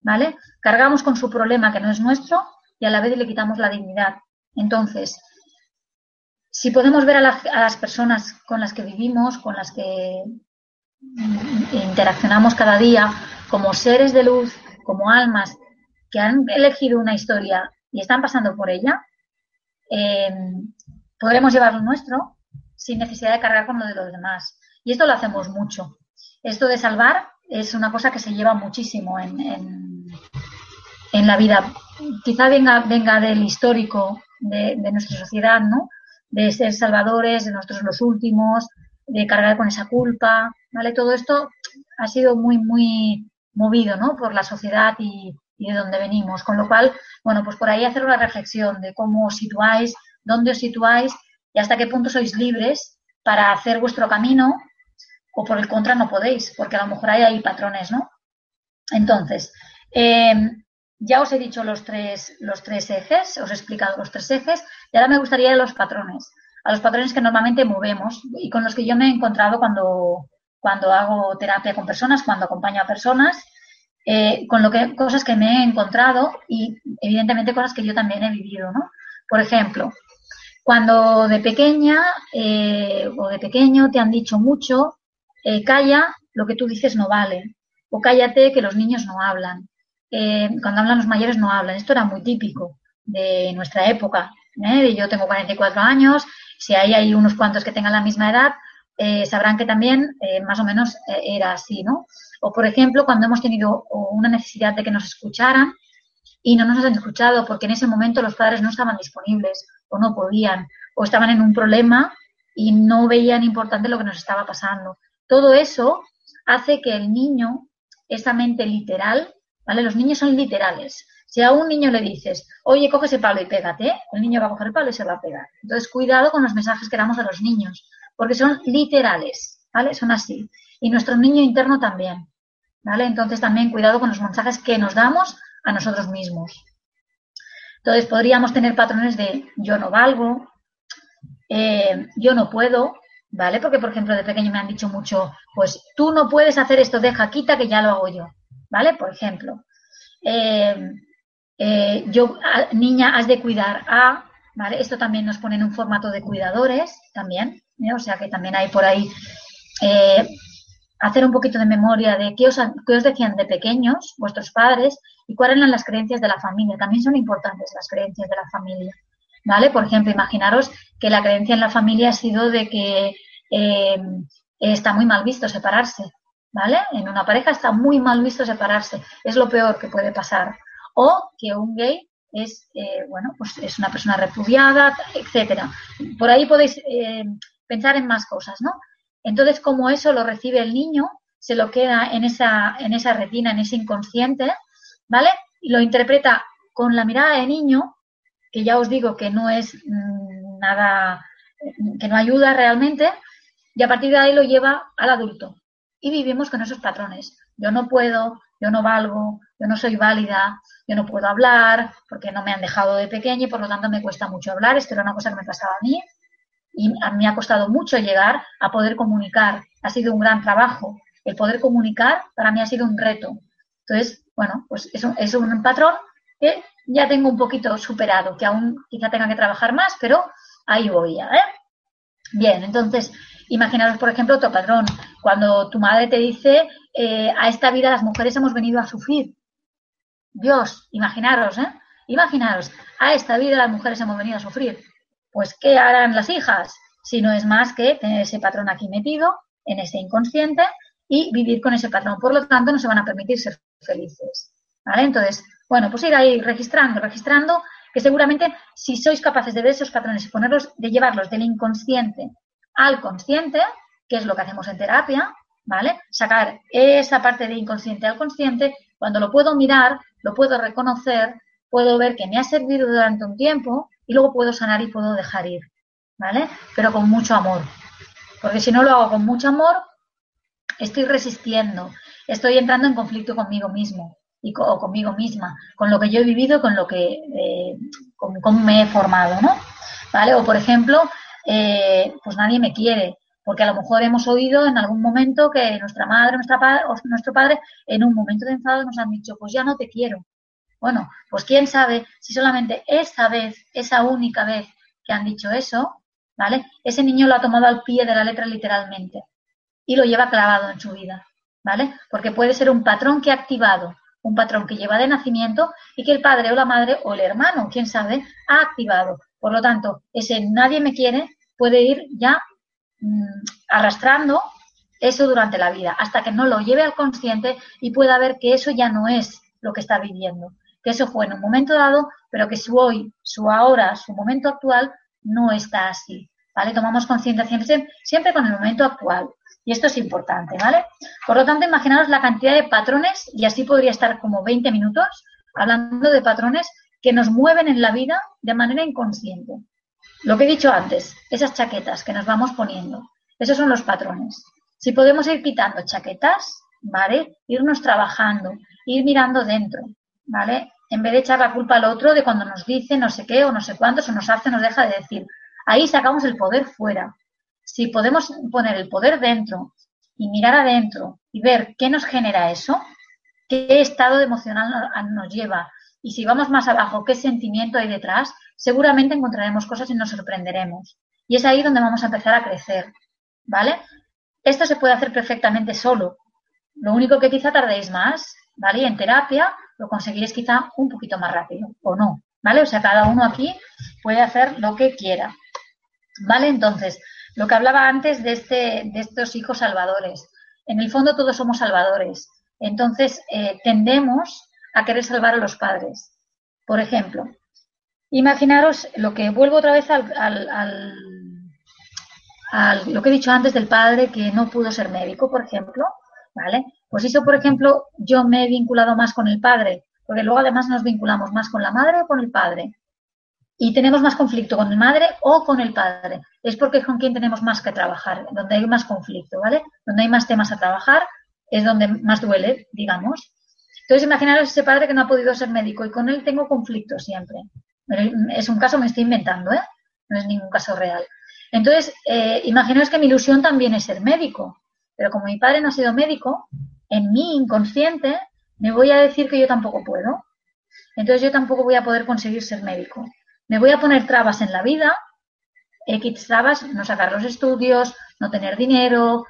¿Vale? Cargamos con su problema que no es nuestro y a la vez le quitamos la dignidad. Entonces, si podemos ver a, a, las personas con las que vivimos, con las que interaccionamos cada día como seres de luz, como almas que han elegido una historia y están pasando por ella, eh, podremos llevar lo nuestro sin necesidad de cargar con lo de los demás. Y esto lo hacemos mucho. Esto de salvar es una cosa que se lleva muchísimo en, en, la vida. Quizá venga, venga del histórico de, nuestra sociedad, ¿no? De ser salvadores, de nosotros los últimos, de cargar con esa culpa, ¿vale? Todo esto ha sido muy, muy movido, ¿no? Por la sociedad y, de dónde venimos. Con lo cual, bueno, pues por ahí hacer una reflexión de cómo os situáis, dónde os situáis y hasta qué punto sois libres para hacer vuestro camino o por el contra no podéis, porque a lo mejor hay ahí patrones, ¿no? Entonces, eh, ya os he dicho los tres, los tres ejes, os he explicado los tres ejes, y ahora me gustaría los patrones, a los patrones que normalmente movemos y con los que yo me he encontrado cuando, cuando hago terapia con personas, cuando acompaño a personas, eh, con lo que cosas que me he encontrado y evidentemente cosas que yo también he vivido, ¿no? Por ejemplo, cuando de pequeña eh, o de pequeño te han dicho mucho, eh, calla, lo que tú dices no vale, o cállate que los niños no hablan. cuando hablan los mayores no hablan. Esto era muy típico de nuestra época. Yo tengo 44 años, si hay, unos cuantos que tengan la misma edad, eh, sabrán que también eh, más o menos eh, era así, ¿no? O, por ejemplo, cuando hemos tenido una necesidad de que nos escucharan y no nos han escuchado porque en ese momento los padres no estaban disponibles o no podían o estaban en un problema y no veían importante lo que nos estaba pasando. Todo eso hace que el niño, esa mente literal, ¿vale? Los niños son literales. Si a un niño le dices, oye, coge ese palo y pégate, el niño va a coger el palo y se va a pegar. Entonces, cuidado con los mensajes que damos a los niños, porque son literales, ¿vale? Son así. Y nuestro niño interno también, ¿vale? Entonces también cuidado con los mensajes que nos damos a nosotros mismos. Entonces podríamos tener patrones de yo no valgo, eh, yo no puedo, ¿vale? Porque, por ejemplo, de pequeño me han dicho mucho, pues tú no puedes hacer esto, deja, quita, que ya lo hago yo, ¿vale? Por ejemplo. Eh, eh, yo, niña, has de cuidar a, ¿vale? Esto también nos pone en un formato de cuidadores, también, ¿eh? O sea que también hay por ahí eh, hacer un poquito de memoria de qué os, os decían de pequeños vuestros padres y cuáles eran las creencias de la familia. También son importantes las creencias de la familia. ¿Vale? Por ejemplo, imaginaros que la creencia en la familia ha sido de que eh, está muy mal visto separarse. ¿vale? En una pareja está muy mal visto separarse, es lo peor que puede pasar. O que un gay es, eh, bueno, pues es una persona repudiada, etcétera. Por ahí podéis eh, pensar en más cosas, ¿no? Entonces, como eso lo recibe el niño, se lo queda en esa, en esa retina, en ese inconsciente, ¿vale? Y lo interpreta con la mirada de niño, que ya os digo que no es mm, nada, que no ayuda realmente, y a partir de ahí lo lleva al adulto. Y vivimos con esos patrones. Yo no puedo, yo no valgo, yo no soy válida, yo no puedo hablar porque no me han dejado de pequeña y por lo tanto me cuesta mucho hablar. Esto era una cosa que me pasaba a mí y me ha costado mucho llegar a poder comunicar. Ha sido un gran trabajo. El poder comunicar para mí ha sido un reto. Entonces, bueno, pues es un, es un patrón que ya tengo un poquito superado, que aún quizá tenga que trabajar más, pero ahí voy ya. ¿eh? Bien, entonces, imaginaros, por ejemplo, otro patrón. Cuando tu madre te dice, eh, a esta vida las mujeres hemos venido a sufrir. Dios, imaginaros, ¿eh? Imaginaros, a esta vida las mujeres hemos venido a sufrir. Pues, ¿qué harán las hijas? Si no es más que tener ese patrón aquí metido, en ese inconsciente, y vivir con ese patrón. Por lo tanto, no se van a permitir ser felices. ¿Vale? Entonces, bueno, pues ir ahí registrando, registrando, que seguramente si sois capaces de ver esos patrones y ponerlos, de llevarlos del inconsciente al consciente, que es lo que hacemos en terapia, ¿vale? Sacar esa parte de inconsciente al consciente, cuando lo puedo mirar, lo puedo reconocer, puedo ver que me ha servido durante un tiempo y luego puedo sanar y puedo dejar ir, ¿vale? Pero con mucho amor. Porque si no lo hago con mucho amor, estoy resistiendo, estoy entrando en conflicto conmigo mismo y o conmigo misma, con lo que yo he vivido, con lo que eh, con, me he formado, ¿no? ¿Vale? O por ejemplo, eh, pues nadie me quiere, porque a lo mejor hemos oído en algún momento que nuestra madre nuestra padre, o nuestro padre en un momento de enfado nos han dicho, pues ya no te quiero. Bueno, pues quién sabe si solamente esa vez, esa única vez que han dicho eso, ¿vale? Ese niño lo ha tomado al pie de la letra literalmente y lo lleva clavado en su vida, ¿vale? Porque puede ser un patrón que ha activado, un patrón que lleva de nacimiento y que el padre o la madre o el hermano, quién sabe, ha activado. Por lo tanto, ese nadie me quiere puede ir ya mm, arrastrando eso durante la vida, hasta que no lo lleve al consciente y pueda ver que eso ya no es lo que está viviendo, que eso fue en un momento dado, pero que su hoy, su ahora, su momento actual no está así. ¿Vale? Tomamos conciencia siempre, siempre con el momento actual. Y esto es importante, ¿vale? Por lo tanto, imaginaros la cantidad de patrones, y así podría estar como 20 minutos hablando de patrones que nos mueven en la vida de manera inconsciente. Lo que he dicho antes, esas chaquetas que nos vamos poniendo, esos son los patrones. Si podemos ir quitando chaquetas, ¿vale? Irnos trabajando, ir mirando dentro, ¿vale? En vez de echar la culpa al otro de cuando nos dice no sé qué o no sé cuántos o nos hace nos deja de decir. Ahí sacamos el poder fuera si podemos poner el poder dentro y mirar adentro y ver qué nos genera eso, qué estado emocional nos lleva y si vamos más abajo, qué sentimiento hay detrás, seguramente encontraremos cosas y nos sorprenderemos. Y es ahí donde vamos a empezar a crecer, ¿vale? Esto se puede hacer perfectamente solo. Lo único que quizá tardéis más, ¿vale? Y en terapia lo conseguiréis quizá un poquito más rápido, o no, ¿vale? O sea, cada uno aquí puede hacer lo que quiera, ¿vale? Entonces, lo que hablaba antes de, este, de estos hijos salvadores. En el fondo todos somos salvadores. Entonces eh, tendemos a querer salvar a los padres. Por ejemplo, imaginaros lo que vuelvo otra vez al, al, lo que he dicho antes del padre que no pudo ser médico, por ejemplo, ¿vale? Pues eso, por ejemplo, yo me he vinculado más con el padre, porque luego además nos vinculamos más con la madre o con el padre y tenemos más conflicto con madre o con el padre. Es porque es con quien tenemos más que trabajar, donde hay más conflicto, ¿vale? Donde hay más temas a trabajar es donde más duele, digamos. Entonces, imaginaros ese padre que no ha podido ser médico y con él tengo conflicto siempre. Es un caso, me estoy inventando, ¿eh? No es ningún caso real. Entonces, eh, imaginaos que mi ilusión también es ser médico, pero como mi padre no ha sido médico, en mi inconsciente me voy a decir que yo tampoco puedo. Entonces yo tampoco voy a poder conseguir ser médico me voy a poner trabas en la vida, X trabas, no sacar los estudios, no tener dinero,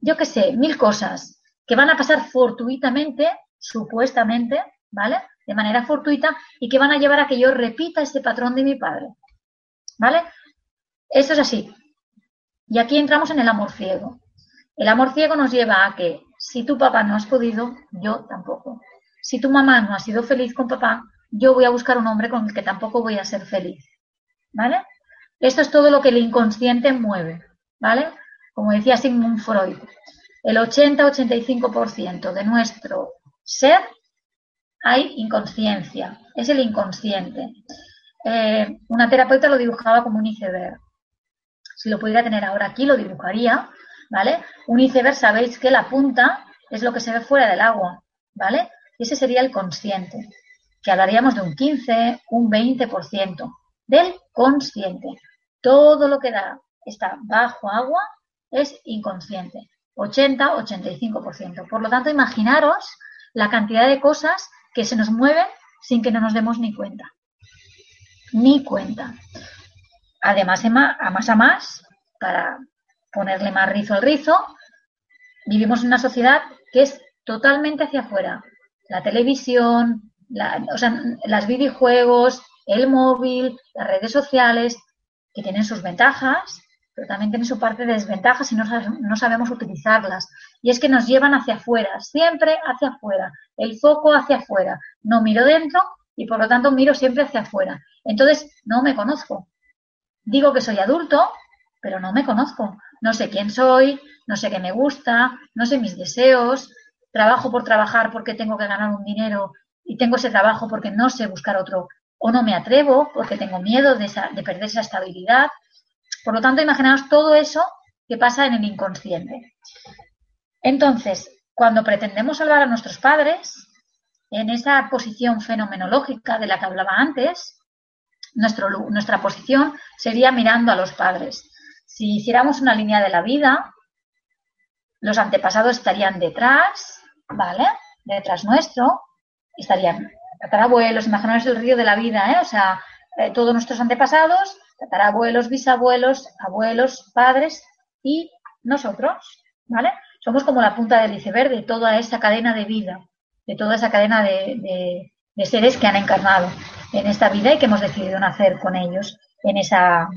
yo qué sé, mil cosas que van a pasar fortuitamente, supuestamente, ¿vale? De manera fortuita y que van a llevar a que yo repita ese patrón de mi padre, ¿vale? Esto es así. Y aquí entramos en el amor ciego. El amor ciego nos lleva a que si tu papá no has podido, yo tampoco. Si tu mamá no ha sido feliz con papá, yo voy a buscar un hombre con el que tampoco voy a ser feliz. ¿Vale? Esto es todo lo que el inconsciente mueve. ¿Vale? Como decía Sigmund Freud, el 80-85% de nuestro ser hay inconsciencia, es el inconsciente. Eh, una terapeuta lo dibujaba como un iceberg. Si lo pudiera tener ahora aquí, lo dibujaría, ¿vale? Un iceberg, sabéis que la punta es lo que se ve fuera del agua, ¿vale? Y ese sería el consciente, que hablaríamos de un 15, un 20% del consciente. Todo lo que da está bajo agua es inconsciente, 80-85%. Por lo tanto, imaginaros la cantidad de cosas que se nos mueven sin que no nos demos ni cuenta. Ni cuenta. Además, a más a más, para ponerle más rizo al rizo, vivimos en una sociedad que es totalmente hacia afuera. La televisión, o sea, las videojuegos, el móvil, las redes sociales, que tienen sus ventajas, pero también tienen su parte de desventajas si no, no sabemos utilizarlas. Y es que nos llevan hacia afuera, siempre hacia afuera, el foco hacia afuera. No miro dentro y por lo tanto miro siempre hacia afuera. Entonces, no me conozco. Digo que soy adulto, pero no me conozco. No sé quién soy, no sé qué me gusta, no sé mis deseos, trabajo por trabajar porque tengo que ganar un dinero y tengo ese trabajo porque no sé buscar otro o no me atrevo porque tengo miedo de, de perder esa estabilidad. Por lo tanto, imaginaos todo eso que pasa en el inconsciente. Entonces, cuando pretendemos salvar a nuestros padres, en esa posición fenomenológica de la que hablaba antes, nuestra posición sería mirando a los padres. Si hiciéramos una línea de la vida, los antepasados estarían detrás, ¿vale? Detrás nuestro, estarían tatarabuelos, imaginaos el río de la vida, ¿eh? O sea, eh, todos nuestros antepasados, tatarabuelos, bisabuelos, abuelos, padres y nosotros, ¿vale? Somos como la punta del iceberg de toda esa cadena de vida, de toda esa cadena de, seres que han encarnado en esta vida y que hemos decidido nacer con ellos en, esa,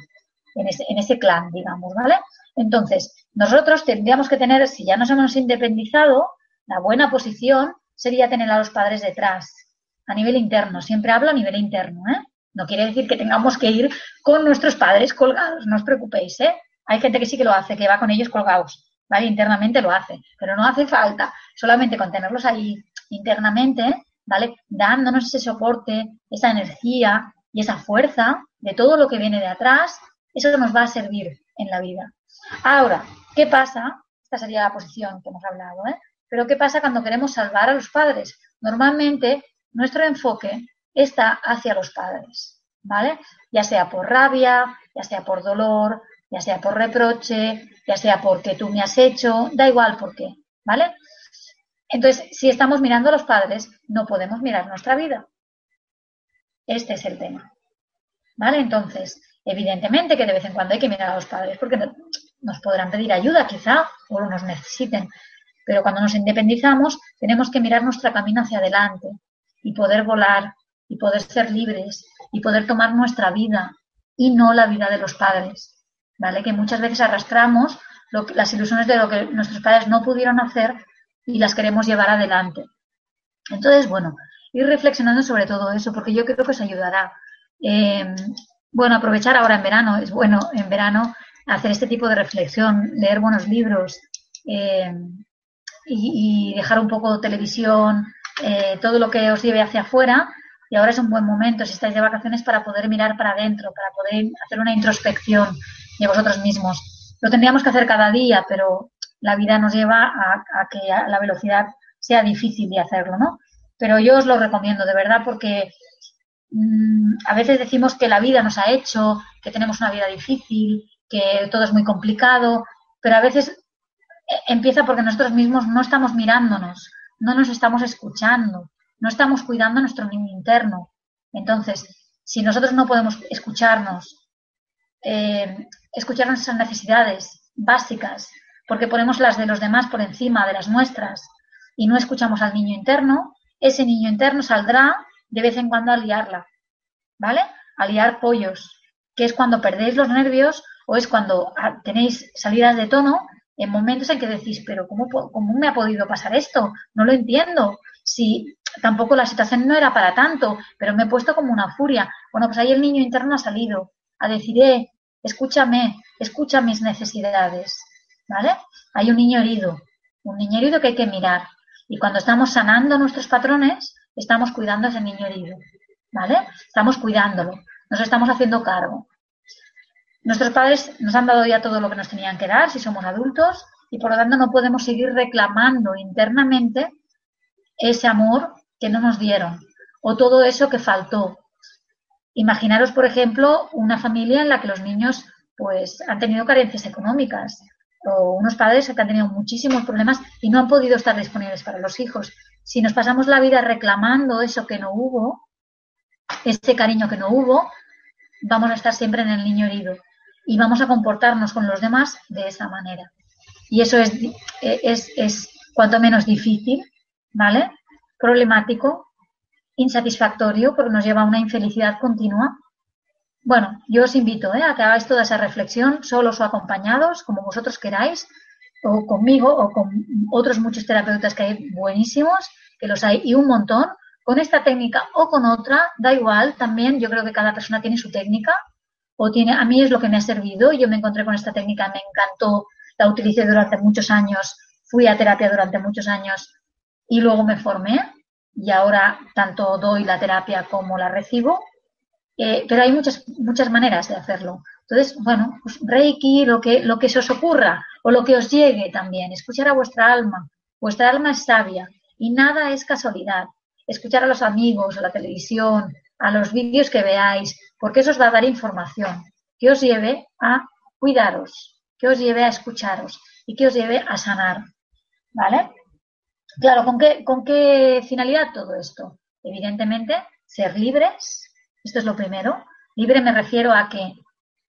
en, ese, en ese clan, digamos, ¿vale? Entonces, nosotros tendríamos que tener, si ya nos hemos independizado, la buena posición sería tener a los padres detrás, a nivel interno. Siempre hablo a nivel interno, ¿eh? No quiere decir que tengamos que ir con nuestros padres colgados, no os preocupéis, ¿eh? Hay gente que sí que lo hace, que va con ellos colgados. ¿vale? Internamente lo hace, pero no hace falta solamente con tenerlos ahí internamente, ¿vale? Dándonos ese soporte, esa energía y esa fuerza de todo lo que viene de atrás, eso nos va a servir en la vida. Ahora, ¿qué pasa? Esta sería la posición que hemos hablado, ¿eh? Pero ¿qué pasa cuando queremos salvar a los padres? Normalmente nuestro enfoque está hacia los padres, ¿vale? Ya sea por rabia, ya sea por dolor, ya sea por reproche, ya sea porque tú me has hecho, da igual por qué, ¿vale? Entonces, si estamos mirando a los padres, no podemos mirar nuestra vida. Este es el tema. ¿Vale? Entonces, evidentemente que de vez en cuando hay que mirar a los padres porque nos podrán pedir ayuda quizá o nos necesiten. Pero cuando nos independizamos, tenemos que mirar nuestro camino hacia adelante y poder volar y poder ser libres y poder tomar nuestra vida y no la vida de los padres. ¿vale? Que muchas veces arrastramos las ilusiones de lo que nuestros padres no pudieron hacer y las queremos llevar adelante. Entonces, bueno, ir reflexionando sobre todo eso, porque yo creo que os ayudará. Eh, bueno, aprovechar ahora en verano, es bueno en verano hacer este tipo de reflexión, leer buenos libros eh, y, dejar un poco televisión, eh, todo lo que os lleve hacia afuera. Y ahora es un buen momento, si estáis de vacaciones, para poder mirar para adentro, para poder hacer una introspección de vosotros mismos. Lo tendríamos que hacer cada día, pero la vida nos lleva a, que la velocidad sea difícil de hacerlo, ¿no? Pero yo os lo recomiendo, de verdad, porque mm, a veces decimos que la vida nos ha hecho, que tenemos una vida difícil, que todo es muy complicado, pero a veces empieza porque nosotros mismos no estamos mirándonos, no nos estamos escuchando, no estamos cuidando nuestro niño interno. Entonces, si nosotros no podemos escucharnos, eh, escuchar nuestras necesidades básicas, porque ponemos las de los demás por encima de las nuestras y no escuchamos al niño interno, ese niño interno saldrá de vez en cuando a liarla, ¿vale? A liar pollos, que es cuando perdéis los nervios o es cuando tenéis salidas de tono en momentos en que decís, pero ¿cómo, ¿cómo me ha podido pasar esto? No lo entiendo. Si tampoco la situación no era para tanto, pero me he puesto como una furia. Bueno, pues ahí el niño interno ha salido a decir, eh, escúchame, escucha mis necesidades, ¿vale? Hay un niño herido, un niño herido que hay que mirar. Y cuando estamos sanando nuestros patrones, estamos cuidando a ese niño herido, ¿vale? Estamos cuidándolo, nos estamos haciendo cargo. Nuestros padres nos han dado ya todo lo que nos tenían que dar si somos adultos y por lo tanto no podemos seguir reclamando internamente ese amor que no nos dieron o todo eso que faltó. Imaginaros, por ejemplo, una familia en la que los niños pues han tenido carencias económicas o unos padres que han tenido muchísimos problemas y no han podido estar disponibles para los hijos. Si nos pasamos la vida reclamando eso que no hubo, ese cariño que no hubo, vamos a estar siempre en el niño herido y vamos a comportarnos con los demás de esa manera. Y eso es, es, es cuanto menos difícil, ¿vale? Problemático, insatisfactorio, porque nos lleva a una infelicidad continua. Bueno, yo os invito ¿eh? a que hagáis toda esa reflexión, solos o acompañados, como vosotros queráis, o conmigo, o con otros muchos terapeutas que hay buenísimos, que los hay y un montón, con esta técnica o con otra, da igual, también yo creo que cada persona tiene su técnica, o tiene, a mí es lo que me ha servido, yo me encontré con esta técnica, me encantó, la utilicé durante muchos años, fui a terapia durante muchos años y luego me formé y ahora tanto doy la terapia como la recibo, eh, pero hay muchas, muchas maneras de hacerlo. Entonces, bueno, pues Reiki, lo que, lo que se os ocurra o lo que os llegue también, escuchar a vuestra alma. Vuestra alma es sabia y nada es casualidad. Escuchar a los amigos, a la televisión, a los vídeos que veáis, porque eso os va a dar información que os lleve a cuidaros, que os lleve a escucharos y que os lleve a sanar. ¿Vale? Claro, ¿con qué, ¿con qué finalidad todo esto? Evidentemente, ser libres, esto es lo primero. Libre me refiero a que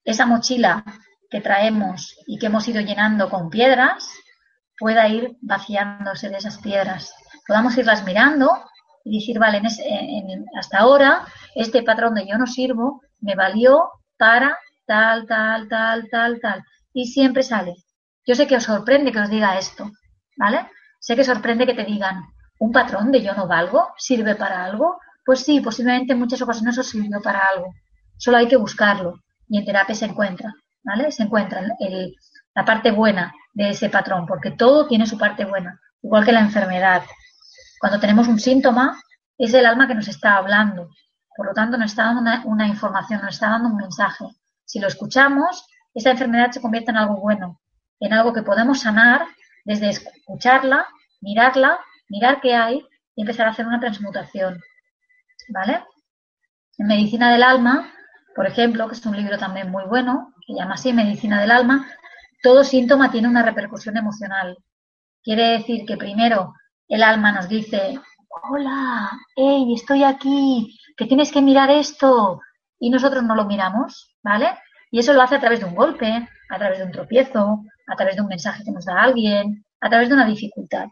esa mochila que traemos y que hemos ido llenando con piedras pueda ir vaciándose de esas piedras. Podamos irlas mirando y decir, vale, hasta ahora este patrón de yo no sirvo me valió para tal, tal, tal, tal, tal. Y siempre sale. Yo sé que os sorprende que os diga esto, ¿vale? Sé que sorprende que te digan, ¿un patrón de yo no valgo sirve para algo? Pues sí, posiblemente en muchas ocasiones os sirvió para algo. Solo hay que buscarlo y en terapia se encuentra, ¿vale? Se encuentra el, la parte buena de ese patrón, porque todo tiene su parte buena, igual que la enfermedad. Cuando tenemos un síntoma, es el alma que nos está hablando. Por lo tanto, nos está dando una, información, nos está dando un mensaje. Si lo escuchamos, esa enfermedad se convierte en algo bueno, en algo que podemos sanar desde escucharla, mirarla, mirar qué hay y empezar a hacer una transmutación. ¿Vale? En Medicina del Alma, por ejemplo, que es un libro también muy bueno, que llama así Medicina del Alma, todo síntoma tiene una repercusión emocional. Quiere decir que primero el alma nos dice, hola, hey, estoy aquí, que tienes que mirar esto, y nosotros no lo miramos, ¿vale? Y eso lo hace a través de un golpe, a través de un tropiezo, a través de un mensaje que nos da alguien, a través de una dificultad.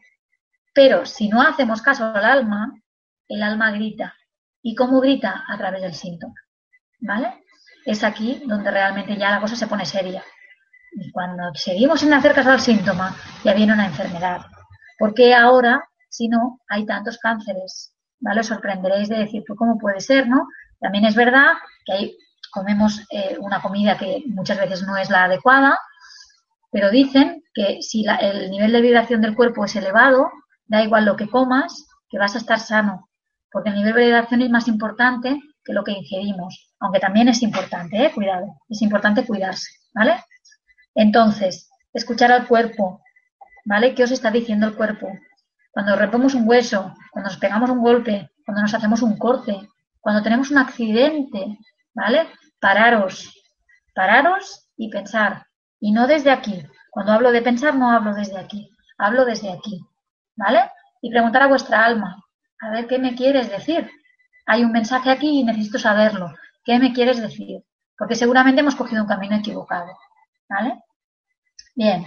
Pero si no hacemos caso al alma, el alma grita. ¿Y cómo grita? A través del síntoma, ¿vale? Es aquí donde realmente ya la cosa se pone seria. Y cuando seguimos sin hacer caso al síntoma, ya viene una enfermedad. Porque ahora, si no, hay tantos cánceres? ¿Vale? Os sorprenderéis de decir, pues, ¿cómo puede ser, no? También es verdad que ahí comemos eh, una comida que muchas veces no es la adecuada, pero dicen que si el nivel de vibración del cuerpo es elevado, da igual lo que comas, que vas a estar sano, porque el nivel de vibración es más importante que lo que ingerimos, aunque también es importante, ¿eh? cuidado, es importante cuidarse, ¿vale? Entonces, escuchar al cuerpo, ¿vale? ¿Qué os está diciendo el cuerpo? Cuando rompemos un hueso, cuando nos pegamos un golpe, cuando nos hacemos un corte, cuando tenemos un accidente, ¿vale? Pararos, pararos y pensar. Y no desde aquí. Cuando hablo de pensar, no hablo desde aquí, hablo desde aquí, ¿vale? Y preguntar a vuestra alma, a ver qué me quieres decir. Hay un mensaje aquí y necesito saberlo. ¿Qué me quieres decir? Porque seguramente hemos cogido un camino equivocado, ¿vale? Bien,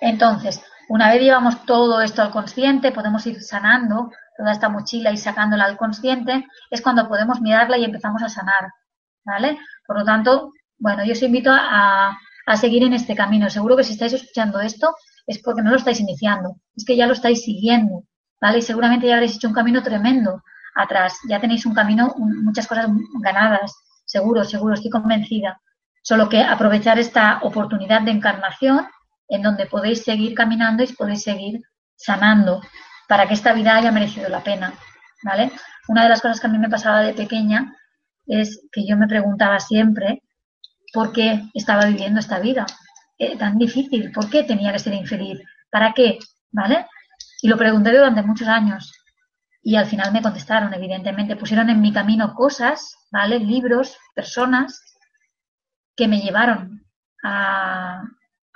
entonces, una vez llevamos todo esto al consciente, podemos ir sanando toda esta mochila y sacándola al consciente, es cuando podemos mirarla y empezamos a sanar, ¿vale? Por lo tanto, bueno, yo os invito a, a seguir en este camino. Seguro que si estáis escuchando esto es porque no lo estáis iniciando, es que ya lo estáis siguiendo, ¿vale? Y seguramente ya habréis hecho un camino tremendo atrás, ya tenéis un camino, muchas cosas ganadas, seguro, seguro, estoy convencida. Solo que aprovechar esta oportunidad de encarnación en donde podéis seguir caminando y podéis seguir sanando para que esta vida haya merecido la pena, ¿vale? Una de las cosas que a mí me pasaba de pequeña es que yo me preguntaba siempre por qué estaba viviendo esta vida eh, tan difícil, por qué tenía que ser infeliz, para qué, ¿vale? Y lo pregunté durante muchos años y al final me contestaron, evidentemente, pusieron en mi camino cosas, ¿vale? Libros, personas que me llevaron a,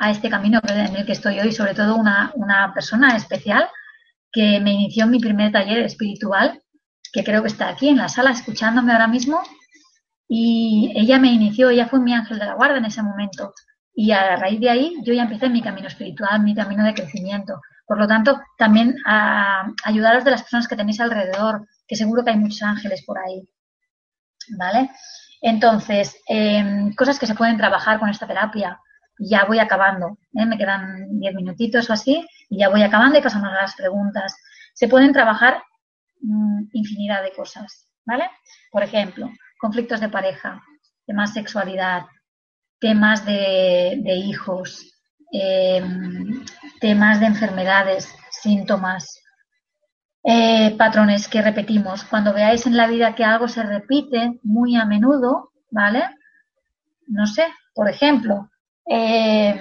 a este camino en el que estoy hoy, sobre todo una, una persona especial que me inició en mi primer taller espiritual, que creo que está aquí en la sala escuchándome ahora mismo y ella me inició, ella fue mi ángel de la guarda en ese momento. Y a raíz de ahí yo ya empecé mi camino espiritual, mi camino de crecimiento. Por lo tanto, también a ayudaros de las personas que tenéis alrededor, que seguro que hay muchos ángeles por ahí. ¿Vale? Entonces, em, cosas que se pueden trabajar con esta terapia. Ya voy acabando, ¿eh? me quedan diez minutitos o así, y ya voy acabando y pasamos a las preguntas. Se pueden trabajar mm, infinidad de cosas, ¿vale? Por ejemplo, conflictos de pareja, temas sexualidad, temas de, hijos, em, temas de enfermedades, síntomas, eh, patrones que repetimos. Cuando veáis en la vida que algo se repite muy a menudo, ¿vale? No sé, por ejemplo, em,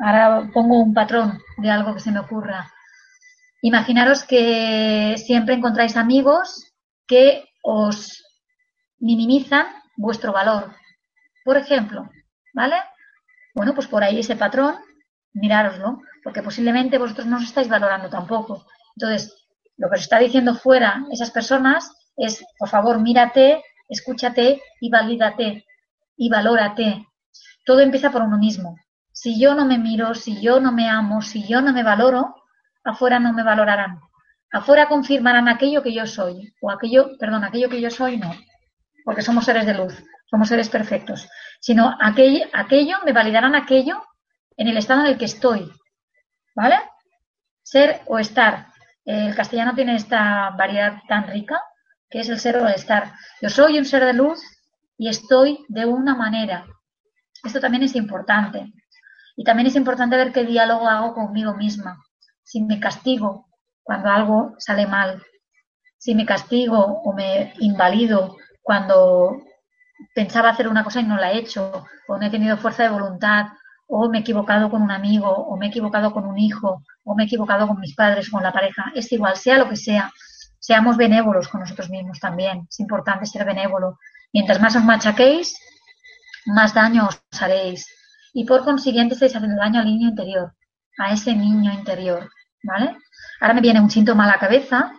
ahora pongo un patrón de algo que se me ocurra. Imaginaros que siempre encontráis amigos que os minimizan vuestro valor. Por ejemplo, ¿vale? Bueno, pues por ahí ese patrón, mirároslo, porque posiblemente vosotros no os estáis valorando tampoco. Entonces, lo que os está diciendo fuera esas personas es, por favor, mírate, escúchate y valídate y valórate. Todo empieza por uno mismo. Si yo no me miro, si yo no me amo, si yo no me valoro, afuera no me valorarán. Afuera confirmarán aquello que yo soy, o aquello, perdón, aquello que yo soy no porque somos seres de luz, somos seres perfectos, sino aquello, me validarán aquello en el estado en el que estoy, ¿vale? Ser o estar. El castellano tiene esta variedad tan rica que es el ser o el estar. Yo soy un ser de luz y estoy de una manera. Esto también es importante. Y también es importante ver qué diálogo hago conmigo misma. Si me castigo cuando algo sale mal, si me castigo o me invalido cuando pensaba hacer una cosa y no la he hecho, o no he tenido fuerza de voluntad, o me he equivocado con un amigo, o me he equivocado con un hijo, o me he equivocado con mis padres, con la pareja, es igual, sea lo que sea, seamos benévolos con nosotros mismos también, es importante ser benévolo. Mientras más os machaquéis, más daño os haréis. Y por consiguiente estáis haciendo daño al niño interior, a ese niño interior, ¿vale? Ahora me viene un síntoma a la cabeza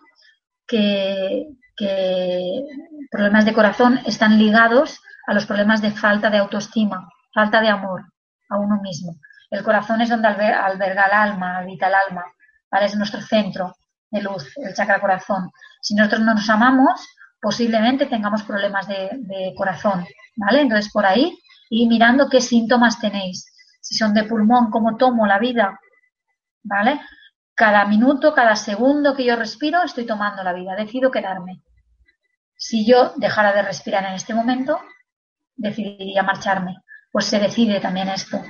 que, que problemas de corazón están ligados a los problemas de falta de autoestima, falta de amor a uno mismo. El corazón es donde alberga el alma, habita el alma, ¿vale? es nuestro centro de luz, el chakra corazón. Si nosotros no nos amamos, posiblemente tengamos problemas de, corazón, ¿vale? Entonces, por ahí, y mirando qué síntomas tenéis. Si son de pulmón, cómo tomo la vida, ¿vale? Cada minuto, cada segundo que yo respiro, estoy tomando la vida, decido quedarme. Si yo dejara de respirar en este momento, decidiría marcharme. Pues se decide también esto.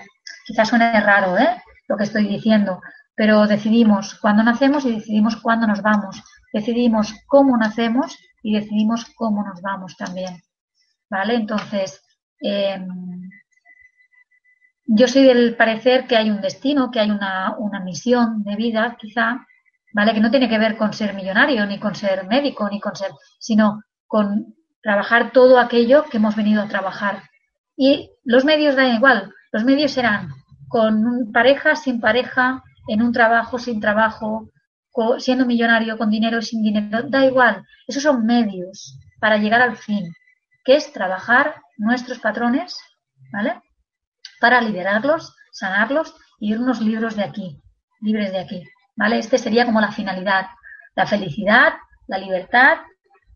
Quizás suene raro, ¿eh? Lo que estoy diciendo, pero decidimos cuándo nacemos y decidimos cuándo nos vamos. Decidimos cómo nacemos y decidimos cómo nos vamos también. ¿Vale? Entonces, em, yo soy del parecer que hay un destino, que hay una, una misión de vida, quizá, ¿vale? Que no tiene que ver con ser millonario, ni con ser médico, ni con ser, sino con trabajar todo aquello que hemos venido a trabajar. Y los medios dan igual, los medios serán con pareja, sin pareja, en un trabajo, sin trabajo, siendo millonario, con dinero, sin dinero, da igual. Esos son medios para llegar al fin, que es trabajar nuestros patrones, ¿vale? Para liberarlos, sanarlos y irnos libros de aquí, libres de aquí, ¿vale? Este sería como la finalidad, la felicidad, la libertad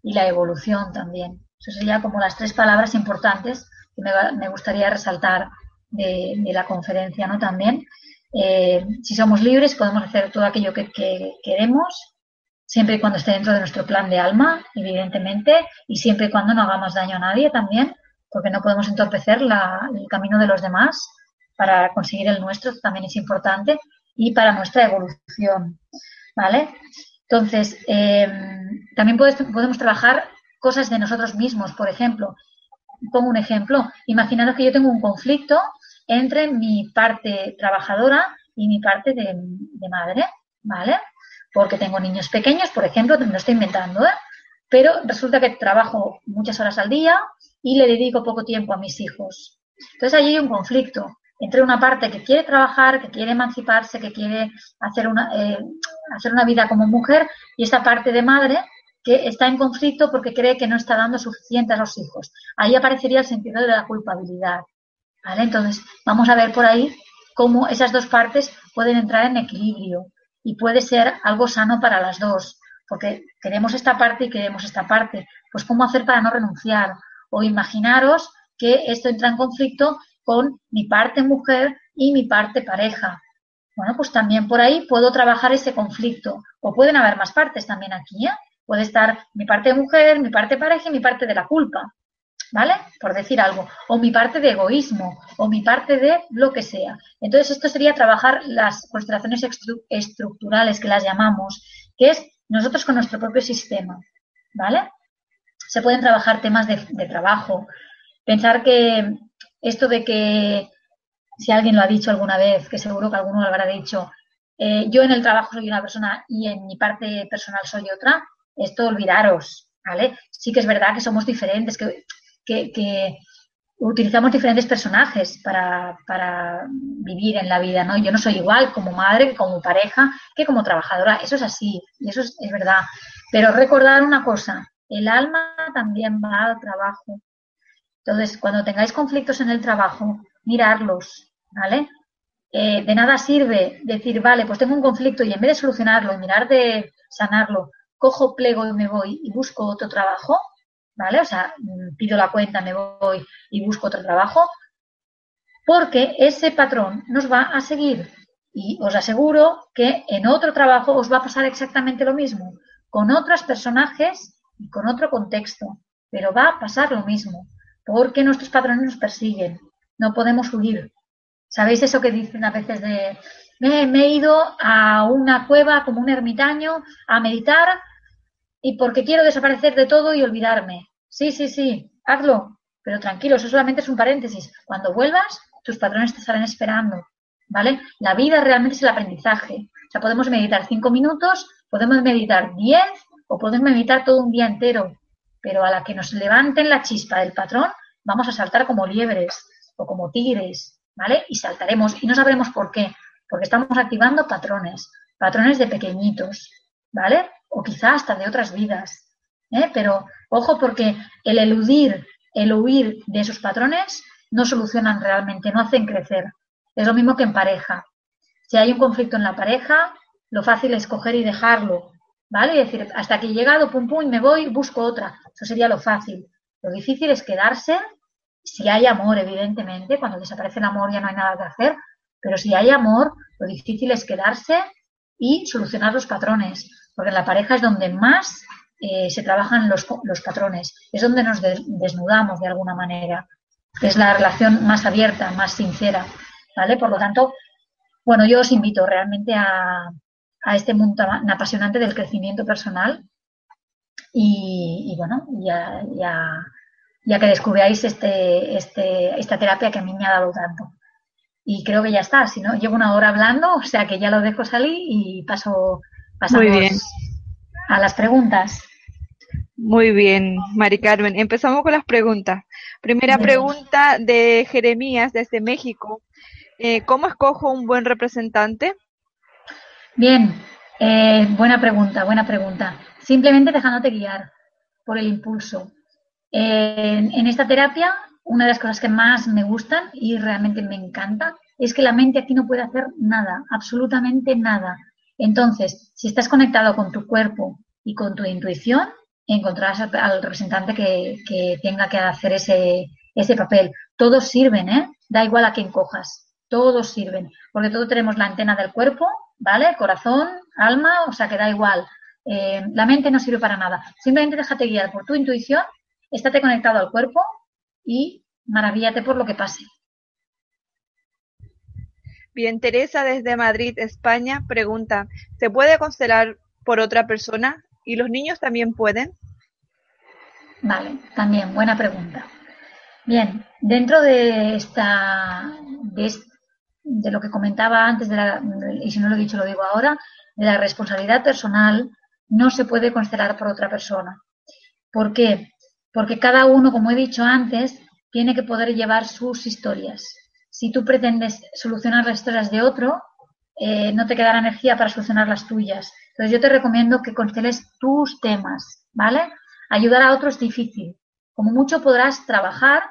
y la evolución también. Eso serían como las tres palabras importantes que me, gustaría resaltar de, la conferencia, ¿no? También. Eh, si somos libres, podemos hacer todo aquello que, queremos, siempre y cuando esté dentro de nuestro plan de alma, evidentemente, y siempre y cuando no hagamos daño a nadie también, porque no podemos entorpecer el camino de los demás para conseguir el nuestro, también es importante, y para nuestra evolución. ¿Vale? Entonces, eh, también podemos trabajar cosas de nosotros mismos, por ejemplo. Pongo un ejemplo. Imaginaros que yo tengo un conflicto entre mi parte trabajadora y mi parte de, madre, ¿vale? Porque tengo niños pequeños, por ejemplo, lo estoy inventando, ¿eh? Pero resulta que trabajo muchas horas al día y le dedico poco tiempo a mis hijos. Entonces allí hay un conflicto entre una parte que quiere trabajar, que quiere emanciparse, que quiere hacer una, eh, hacer una vida como mujer y esta parte de madre que está en conflicto porque cree que no está dando suficiente a los hijos. Ahí aparecería el sentido de la culpabilidad. ¿Vale? Entonces, vamos a ver por ahí cómo esas dos partes pueden entrar en equilibrio y puede ser algo sano para las dos, porque queremos esta parte y queremos esta parte. Pues cómo hacer para no renunciar. O imaginaros que esto entra en conflicto con mi parte mujer y mi parte pareja. Bueno, pues también por ahí puedo trabajar ese conflicto. O pueden haber más partes también aquí, ¿eh? Puede estar mi parte mujer, mi parte pareja y mi parte de la culpa, ¿vale? Por decir algo. O mi parte de egoísmo, o mi parte de lo que sea. Entonces, esto sería trabajar las constelaciones estructurales que las llamamos, que es nosotros con nuestro propio sistema, ¿vale? Se pueden trabajar temas de, trabajo. Pensar que esto de que si alguien lo ha dicho alguna vez, que seguro que alguno lo habrá dicho, eh, yo en el trabajo soy una persona y en mi parte personal soy otra, esto olvidaros, ¿vale? Sí que es verdad que somos diferentes, que, que, utilizamos diferentes personajes para, para, vivir en la vida, ¿no? Yo no soy igual como madre, como pareja, que como trabajadora, eso es así, y eso es, es verdad. Pero recordar una cosa, el alma también va al trabajo. Entonces, cuando tengáis conflictos en el trabajo, mirarlos, ¿vale? Eh, de nada sirve decir, vale, pues tengo un conflicto y en vez de solucionarlo y mirar de sanarlo, cojo, plego y me voy y busco otro trabajo, ¿vale? O sea, pido la cuenta, me voy y busco otro trabajo, porque ese patrón nos va a seguir. Y os aseguro que en otro trabajo os va a pasar exactamente lo mismo, con otros personajes y con otro contexto, pero va a pasar lo mismo, porque nuestros patrones nos persiguen no podemos huir. ¿Sabéis eso que dicen a veces de me, he ido a una cueva como un ermitaño a meditar y porque quiero desaparecer de todo y olvidarme? Sí, sí, sí, hazlo, pero tranquilo, eso solamente es un paréntesis. Cuando vuelvas, tus patrones te estarán esperando, ¿vale? La vida realmente es el aprendizaje. O sea, podemos meditar cinco minutos, podemos meditar diez o podemos meditar todo un día entero, pero a la que nos levanten la chispa del patrón, vamos a saltar como liebres o como tigres, ¿vale? Y saltaremos y no sabremos por qué, porque estamos activando patrones, patrones de pequeñitos, ¿vale? O quizá hasta de otras vidas, ¿eh? Pero ojo porque el eludir, el huir de esos patrones no solucionan realmente, no hacen crecer. Es lo mismo que en pareja. Si hay un conflicto en la pareja, lo fácil es coger y dejarlo, ¿vale? Y decir, hasta que he llegado, pum, pum, y me voy, busco otra. Eso sería lo fácil. Lo difícil es quedarse si hay amor, evidentemente, cuando desaparece el amor ya no hay nada que hacer, pero si hay amor, lo difícil es quedarse y solucionar los patrones, porque en la pareja es donde más eh, se trabajan los, los, patrones, es donde nos desnudamos de alguna manera, es la relación más abierta, más sincera, ¿vale? Por lo tanto, bueno, yo os invito realmente a, a este mundo apasionante del crecimiento personal y, bueno, ya ya que descubráis este, este, esta terapia que a mí me ha dado tanto. Y creo que ya está, si no, llevo una hora hablando, o sea que ya lo dejo salir y paso, pasamos a las preguntas. Muy bien, Mari Carmen. Empezamos con las preguntas. Primera pregunta de Jeremías desde México. Eh, ¿Cómo escojo un buen representante? Bien, eh, buena pregunta, buena pregunta. Simplemente dejándote guiar por el impulso en, esta terapia, una de las cosas que más me gustan y realmente me encanta es que la mente aquí no puede hacer nada, absolutamente nada. Entonces, si estás conectado con tu cuerpo y con tu intuición, encontrarás al, representante que, tenga que hacer ese, ese papel. Todos sirven, ¿eh? Da igual a quién cojas. todos sirven, porque todos tenemos la antena del cuerpo, ¿vale? Corazón, alma, o sea que da igual. Eh, la mente no sirve para nada. Simplemente déjate guiar por tu intuición, estate conectado al cuerpo y maravíllate por lo que pase. Bien, Teresa desde Madrid, España, pregunta, ¿se puede constelar por otra persona? ¿Y los niños también pueden? Vale, también, buena pregunta. Bien, dentro de esta, de, lo que comentaba antes, de la, y si no lo he dicho lo digo ahora, de la responsabilidad personal, no se puede constelar por otra persona. ¿Por qué? Porque cada uno, como he dicho antes, tiene que poder llevar sus historias si tú pretendes solucionar las historias de otro, eh, no te quedará energía para solucionar las tuyas. Entonces yo te recomiendo que consteles tus temas, ¿vale? Ayudar a otro es difícil. Como mucho podrás trabajar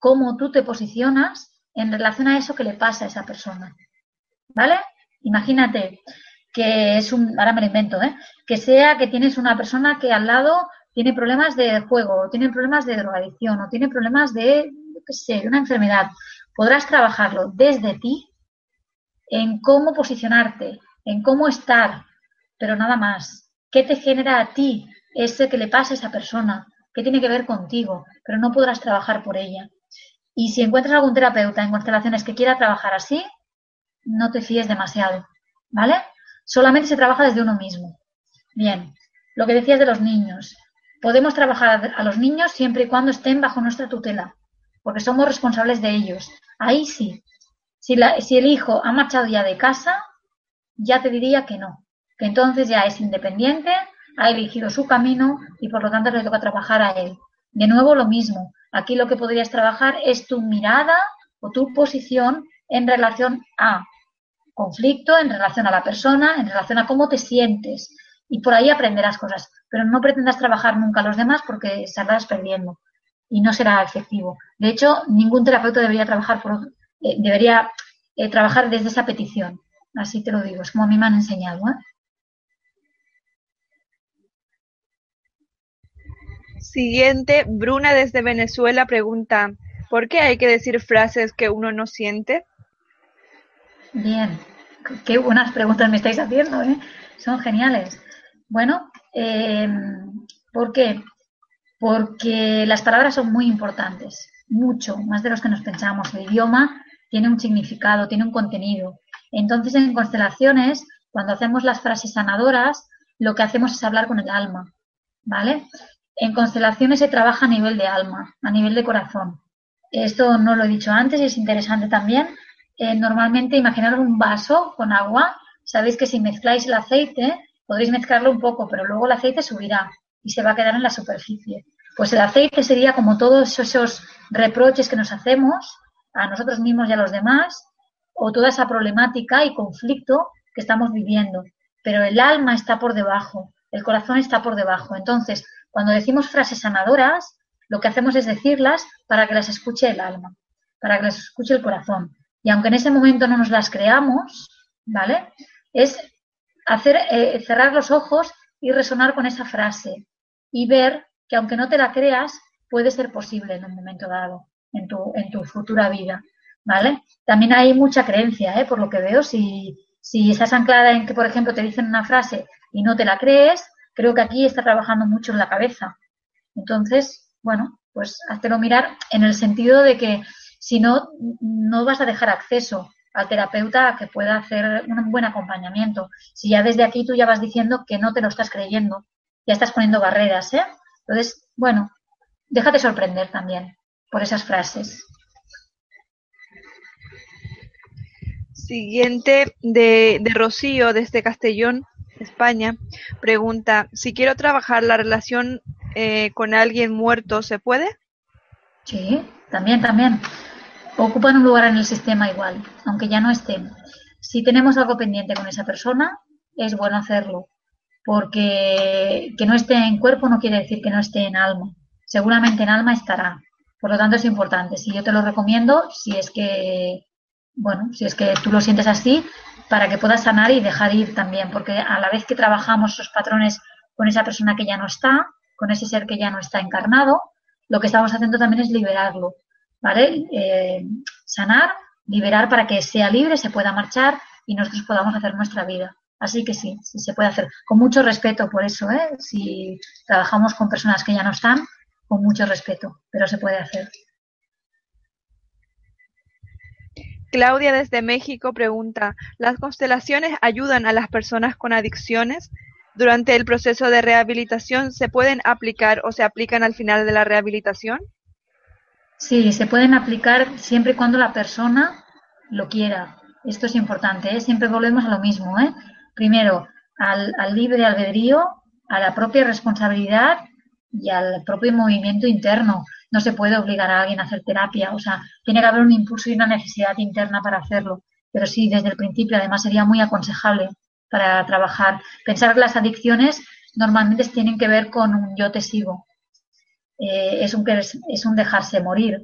cómo tú te posicionas en relación a eso que le pasa a esa persona, ¿vale? Imagínate que es un, ahora me lo invento, ¿eh? Que sea que tienes una persona que al lado tiene problemas de juego, o tiene problemas de drogadicción, o tiene problemas de, qué sé, una enfermedad podrás trabajarlo desde ti en cómo posicionarte, en cómo estar, pero nada más. ¿Qué te genera a ti ese que le pasa a esa persona? ¿Qué tiene que ver contigo? Pero no podrás trabajar por ella. Y si encuentras algún terapeuta en constelaciones que quiera trabajar así, no te fíes demasiado, ¿vale? Solamente se trabaja desde uno mismo. Bien, lo que decías de los niños. Podemos trabajar a los niños siempre y cuando estén bajo nuestra tutela, porque somos responsables de ellos. Ahí sí. Si, si el hijo ha marchado ya de casa, ya te diría que no. Que entonces ya es independiente, ha elegido su camino y por lo tanto le toca trabajar a él. De nuevo lo mismo. Aquí lo que podrías trabajar es tu mirada o tu posición en relación a conflicto, en relación a la persona, en relación a cómo te sientes. Y por ahí aprenderás cosas. Pero no pretendas trabajar nunca a los demás porque saldrás perdiendo y no será efectivo. De hecho, ningún terapeuta debería trabajar por, eh, debería eh, trabajar desde esa petición. Así te lo digo, es como a mí me han enseñado. ¿eh? Siguiente, Bruna desde Venezuela pregunta, ¿por qué hay que decir frases que uno no siente? Bien, qué buenas preguntas me estáis haciendo, ¿eh? son geniales. Bueno, ¿por qué? Porque las palabras son muy importantes, mucho, más de los que nos pensamos. El idioma tiene un significado, tiene un contenido. Entonces, en constelaciones, cuando hacemos las frases sanadoras, lo que hacemos es hablar con el alma, ¿vale? En constelaciones se trabaja a nivel de alma, a nivel de corazón. Esto no lo he dicho antes y es interesante también. Eh, normalmente, imaginar un vaso con agua. Sabéis que si mezcláis el aceite, podréis mezclarlo un poco, pero luego el aceite subirá y se va a quedar en la superficie. Pues el aceite sería como todos esos reproches que nos hacemos a nosotros mismos y a los demás, o toda esa problemática y conflicto que estamos viviendo. Pero el alma está por debajo, el corazón está por debajo. Entonces, cuando decimos frases sanadoras, lo que hacemos es decirlas para que las escuche el alma, para que las escuche el corazón. Y aunque en ese momento no nos las creamos, ¿vale? Es hacer eh, cerrar los ojos y resonar con esa frase y ver que aunque no te la creas, puede ser posible en un momento dado, en tu, en tu futura vida, ¿vale? También hay mucha creencia, ¿eh? Por lo que veo, si, si estás anclada en que, por ejemplo, te dicen una frase y no te la crees, creo que aquí está trabajando mucho en la cabeza. Entonces, bueno, pues háztelo mirar en el sentido de que si no, no vas a dejar acceso al terapeuta a que pueda hacer un buen acompañamiento. Si ya desde aquí tú ya vas diciendo que no te lo estás creyendo, ya estás poniendo barreras, ¿eh? Entonces, bueno, déjate sorprender también por esas frases. Siguiente de, de Rocío desde Castellón, España, pregunta, si quiero trabajar la relación eh, con alguien muerto, ¿se puede? Sí, también, también. Ocupan un lugar en el sistema igual, aunque ya no estén. Si tenemos algo pendiente con esa persona, es bueno hacerlo porque que no esté en cuerpo no quiere decir que no esté en alma. Seguramente en alma estará. Por lo tanto, es importante. Si yo te lo recomiendo, si es que, bueno, si es que tú lo sientes así, para que puedas sanar y dejar ir también, porque a la vez que trabajamos esos patrones con esa persona que ya no está, con ese ser que ya no está encarnado, lo que estamos haciendo también es liberarlo, ¿vale? Eh, sanar liberar para que sea libre, se pueda marchar y nosotros podamos hacer nuestra vida. Así que sí, sí se puede hacer. Con mucho respeto por eso, ¿eh? Si trabajamos con personas que ya no están, con mucho respeto, pero se puede hacer. Claudia desde México pregunta, ¿las constelaciones ayudan a las personas con adicciones? Durante el proceso de rehabilitación, ¿se pueden aplicar o se aplican al final de la rehabilitación? Sí, se pueden aplicar siempre y cuando la persona lo quiera. Esto es importante, ¿eh? siempre volvemos a lo mismo. ¿eh? Primero, al, al libre albedrío, a la propia responsabilidad y al propio movimiento interno no se puede obligar a alguien a hacer terapia, o sea, tiene que haber un impulso y una necesidad interna para hacerlo. Pero sí, desde el principio, además, sería muy aconsejable para trabajar. Pensar que las adicciones normalmente tienen que ver con un yo te sigo. Eh, es, un, es un dejarse morir.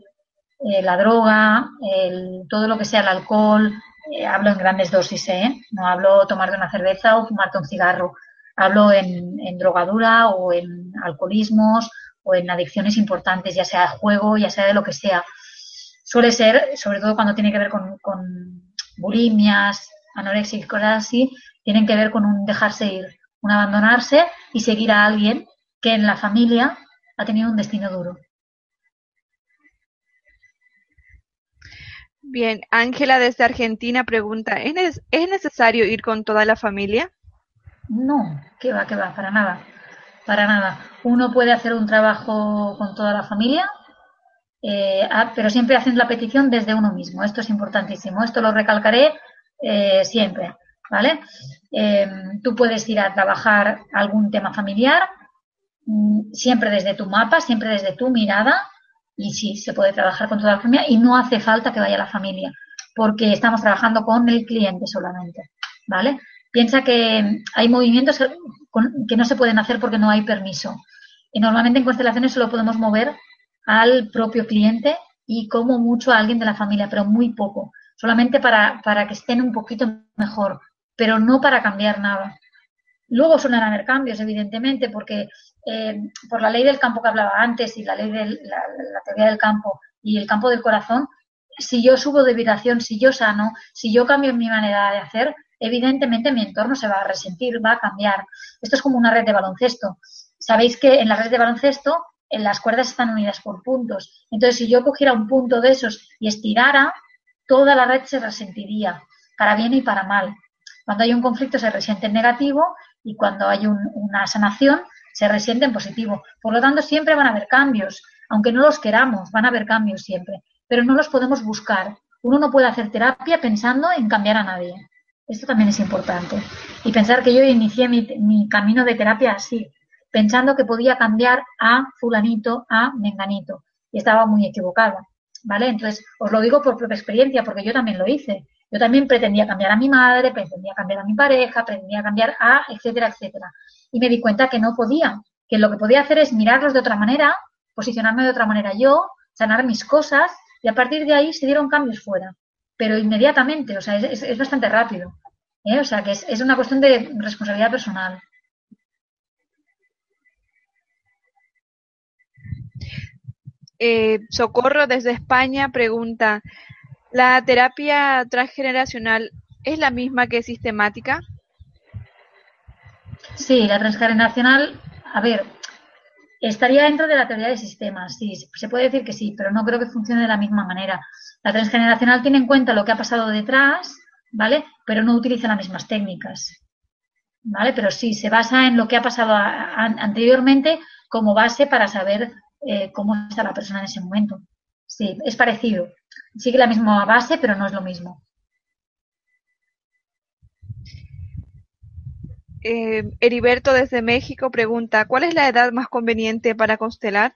Eh, la droga, el, todo lo que sea el alcohol, eh, hablo en grandes dosis, ¿eh? no hablo tomarte una cerveza o fumarte un cigarro, hablo en, drogadura o en alcoholismos o en adicciones importantes, ya sea de juego, ya sea de lo que sea. Suele ser, sobre todo cuando tiene que ver con, con bulimias, anorexia y cosas así, tienen que ver con un dejarse ir, un abandonarse y seguir a alguien que en la familia ha tenido un destino duro. Bien, Ángela desde Argentina pregunta, ¿es, ¿es necesario ir con toda la familia? No, que va, que va, para nada para nada. Uno puede hacer un trabajo con toda la familia, eh, pero siempre haciendo la petición desde uno mismo. Esto es importantísimo. Esto lo recalcaré eh, siempre, ¿vale? Eh, tú puedes ir a trabajar algún tema familiar mm, siempre desde tu mapa, siempre desde tu mirada y sí, se puede trabajar con toda la familia y no hace falta que vaya la familia porque estamos trabajando con el cliente solamente, ¿vale? Piensa que hay movimientos que no se pueden hacer porque no hay permiso. Y normalmente en constelaciones solo podemos mover al propio cliente y como mucho a alguien de la familia, pero muy poco. Solamente para, para que estén un poquito mejor, pero no para cambiar nada. Luego suelen haber cambios, evidentemente, porque eh, por la ley del campo que hablaba antes y la ley de la, teoría del campo y el campo del corazón, si yo subo de vibración, si yo sano, si yo cambio mi manera de hacer, evidentemente mi entorno se va a resentir, va a cambiar. Esto es como una red de baloncesto. Sabéis que en la red de baloncesto en las cuerdas están unidas por puntos. Entonces, si yo cogiera un punto de esos y estirara, toda la red se resentiría, para bien y para mal. Cuando hay un conflicto se resiente en negativo y cuando hay una sanación se resiente en positivo. Por lo tanto, siempre van a haber cambios, aunque no los queramos, van a haber cambios siempre, pero no los podemos buscar. Uno no puede hacer terapia pensando en cambiar a nadie. Esto también es importante. Y pensar que yo inicié mi, camino de terapia así, pensando que podía cambiar a fulanito, a menganito. Y estaba muy equivocada. ¿Vale? Entonces, os lo digo por propia experiencia, porque yo también lo hice. Yo también pretendía cambiar a mi madre, pretendía cambiar a mi pareja, pretendía cambiar a, etcétera, etcétera. Y me di cuenta que no podía, que lo que podía hacer es mirarlos de otra manera, posicionarme de otra manera yo, sanar mis cosas, y a partir de ahí se dieron cambios fuera pero inmediatamente, o sea, es, es bastante rápido. ¿eh? O sea, que es, es una cuestión de responsabilidad personal. Eh, Socorro desde España pregunta, ¿la terapia transgeneracional es la misma que sistemática? Sí, la transgeneracional, a ver, estaría dentro de la teoría de sistemas, sí, se puede decir que sí, pero no creo que funcione de la misma manera. La transgeneracional tiene en cuenta lo que ha pasado detrás, ¿vale? Pero no utiliza las mismas técnicas, ¿vale? Pero sí, se basa en lo que ha pasado anteriormente como base para saber eh, cómo está la persona en ese momento. Sí, es parecido. Sigue la misma base, pero no es lo mismo. Eh, Heriberto desde México pregunta, ¿cuál es la edad más conveniente para constelar?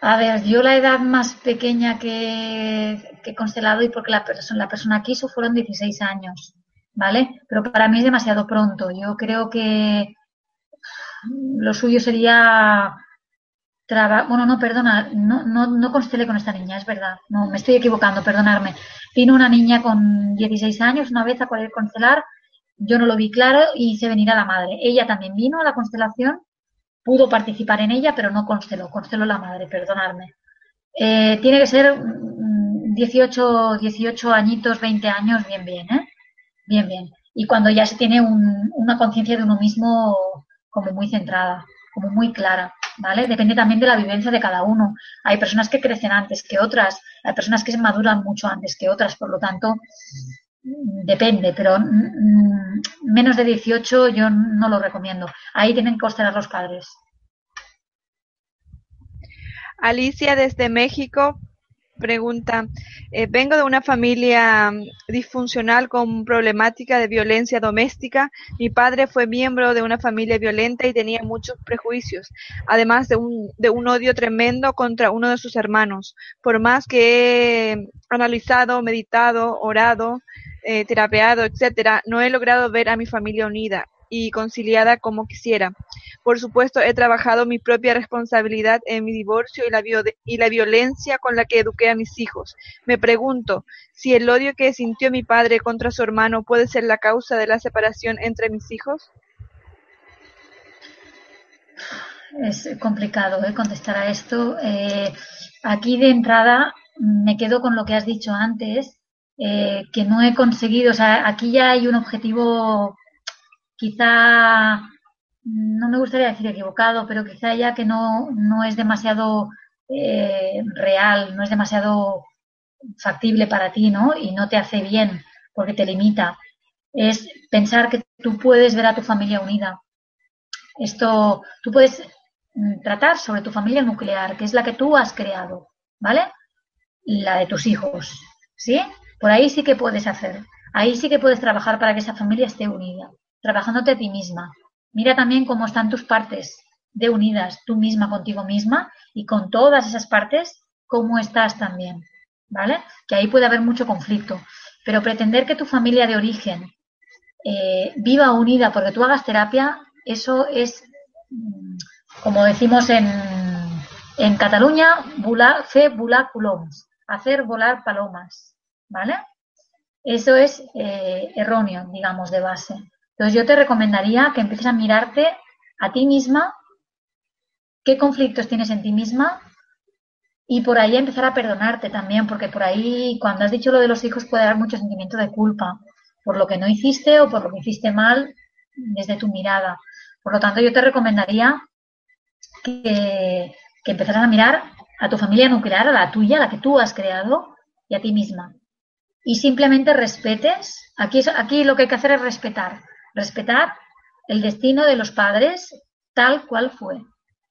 A ver, yo la edad más pequeña que, he constelado y porque la persona, la persona quiso fueron 16 años, ¿vale? Pero para mí es demasiado pronto. Yo creo que lo suyo sería... Bueno, no, perdona, no, no, no constelé con esta niña, es verdad. No, me estoy equivocando, perdonarme. Vino una niña con 16 años una vez a querer constelar, yo no lo vi claro y hice venir a la madre. Ella también vino a la constelación pudo participar en ella, pero no consteló, consteló la madre, perdonadme. Eh, tiene que ser 18, 18 añitos, 20 años, bien, bien, ¿eh? Bien, bien. Y cuando ya se tiene una conciencia de uno mismo como muy centrada, como muy clara, ¿vale? Depende también de la vivencia de cada uno. Hay personas que crecen antes que otras, hay personas que se maduran mucho antes que otras, por lo tanto, depende, pero mm, menos de 18 yo no lo recomiendo. Ahí tienen que considerar los padres. Alicia desde México pregunta, eh, vengo de una familia mm, disfuncional con problemática de violencia doméstica. Mi padre fue miembro de una familia violenta y tenía muchos prejuicios, además de un, de un odio tremendo contra uno de sus hermanos. Por más que he analizado, meditado, orado, eh, terapeado, etcétera, no he logrado ver a mi familia unida y conciliada como quisiera. Por supuesto, he trabajado mi propia responsabilidad en mi divorcio y la, y la violencia con la que eduqué a mis hijos. Me pregunto si el odio que sintió mi padre contra su hermano puede ser la causa de la separación entre mis hijos. Es complicado ¿eh? contestar a esto. Eh, aquí de entrada me quedo con lo que has dicho antes, eh, que no he conseguido, o sea, aquí ya hay un objetivo quizá, no me gustaría decir equivocado, pero quizá ya que no, no es demasiado eh, real, no es demasiado factible para ti, ¿no? Y no te hace bien porque te limita. Es pensar que tú puedes ver a tu familia unida. Esto, tú puedes mm, tratar sobre tu familia nuclear, que es la que tú has creado, ¿vale? La de tus hijos, ¿sí? Por ahí sí que puedes hacer. Ahí sí que puedes trabajar para que esa familia esté unida trabajándote a ti misma. Mira también cómo están tus partes de unidas, tú misma contigo misma y con todas esas partes, cómo estás también, ¿vale? Que ahí puede haber mucho conflicto. Pero pretender que tu familia de origen eh, viva unida porque tú hagas terapia, eso es, mm, como decimos en, en Cataluña, fe volar hacer volar palomas, ¿vale? Eso es eh, erróneo, digamos, de base. Entonces yo te recomendaría que empieces a mirarte a ti misma, qué conflictos tienes en ti misma y por ahí empezar a perdonarte también, porque por ahí cuando has dicho lo de los hijos puede haber mucho sentimiento de culpa por lo que no hiciste o por lo que hiciste mal desde tu mirada. Por lo tanto, yo te recomendaría que, que empezaras a mirar a tu familia nuclear, a la tuya, la que tú has creado, y a ti misma. Y simplemente respetes. Aquí, aquí lo que hay que hacer es respetar respetar el destino de los padres tal cual fue.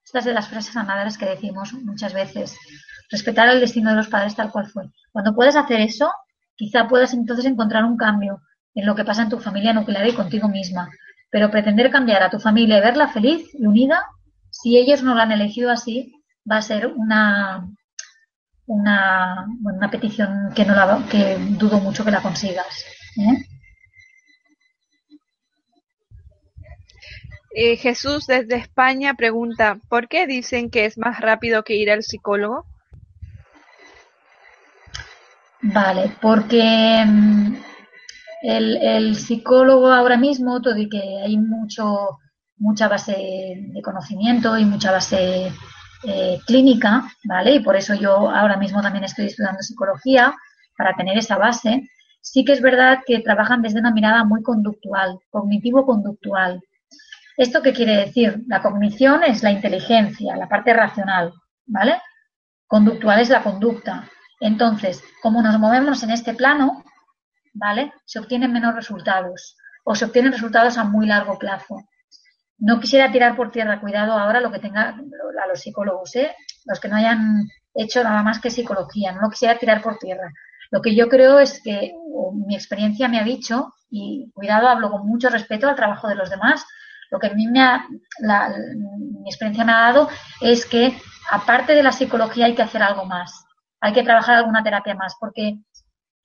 Estas de las frases amadas que decimos muchas veces. Respetar el destino de los padres tal cual fue. Cuando puedes hacer eso, quizá puedas entonces encontrar un cambio en lo que pasa en tu familia nuclear y contigo misma. Pero pretender cambiar a tu familia y verla feliz y unida, si ellos no la han elegido así, va a ser una, una, una petición que, no la, que dudo mucho que la consigas. ¿eh? Eh, Jesús desde España pregunta, ¿por qué dicen que es más rápido que ir al psicólogo? Vale, porque mm, el, psicólogo ahora mismo, todo y que hay mucho, mucha base de conocimiento y mucha base eh, clínica, ¿vale? Y por eso yo ahora mismo también estoy estudiando psicología, para tener esa base. Sí que es verdad que trabajan desde una mirada muy conductual, cognitivo-conductual. ¿Esto qué quiere decir? La cognición es la inteligencia, la parte racional, ¿vale? Conductual es la conducta. Entonces, como nos movemos en este plano, ¿vale? Se obtienen menos resultados o se obtienen resultados a muy largo plazo. No quisiera tirar por tierra, cuidado ahora lo que tenga a los psicólogos, ¿eh? los que no hayan hecho nada más que psicología, no lo quisiera tirar por tierra. Lo que yo creo es que mi experiencia me ha dicho, y cuidado, hablo con mucho respeto al trabajo de los demás, lo que a mí me ha, mi experiencia me ha dado es que aparte de la psicología hay que hacer algo más, hay que trabajar alguna terapia más, porque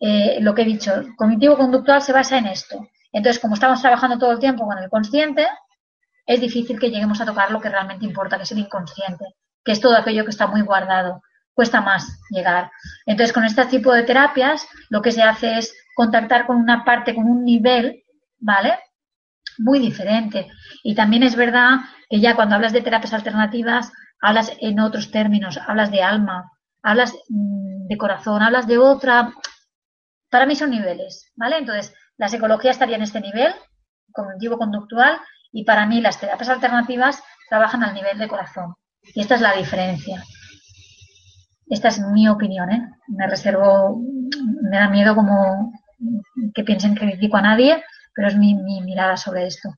eh, lo que he dicho, cognitivo-conductual se basa en esto. Entonces, como estamos trabajando todo el tiempo con el consciente, es difícil que lleguemos a tocar lo que realmente importa, que es el inconsciente, que es todo aquello que está muy guardado. Cuesta más llegar. Entonces, con este tipo de terapias, lo que se hace es contactar con una parte, con un nivel, ¿vale? Muy diferente. Y también es verdad que ya cuando hablas de terapias alternativas, hablas en otros términos, hablas de alma, hablas mm, de corazón, hablas de otra. Para mí son niveles, ¿vale? Entonces, la psicología estaría en este nivel, cognitivo-conductual, y para mí las terapias alternativas trabajan al nivel de corazón. Y esta es la diferencia. Esta es mi opinión, ¿eh? Me reservo, me da miedo como que piensen que critico a nadie, pero es mi, mi mirada sobre esto.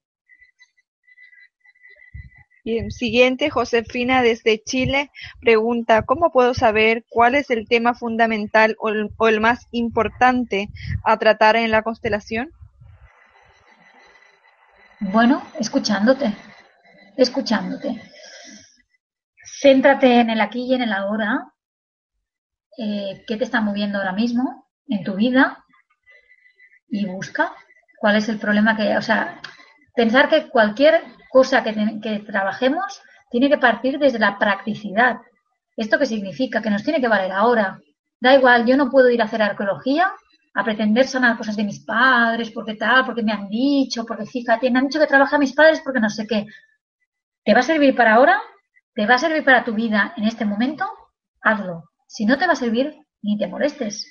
Bien, siguiente, Josefina desde Chile pregunta, ¿cómo puedo saber cuál es el tema fundamental o el, o el más importante a tratar en la constelación? Bueno, escuchándote, escuchándote. Céntrate en el aquí y en el ahora. Eh, ¿Qué te está moviendo ahora mismo en tu vida? Y busca cuál es el problema que, o sea, pensar que cualquier cosa que, que trabajemos tiene que partir desde la practicidad. ¿Esto qué significa? Que nos tiene que valer ahora. Da igual, yo no puedo ir a hacer arqueología a pretender sanar cosas de mis padres, porque tal, porque me han dicho, porque fíjate, me han dicho que trabaja a mis padres porque no sé qué. ¿Te va a servir para ahora? ¿Te va a servir para tu vida en este momento? Hazlo. Si no te va a servir, ni te molestes.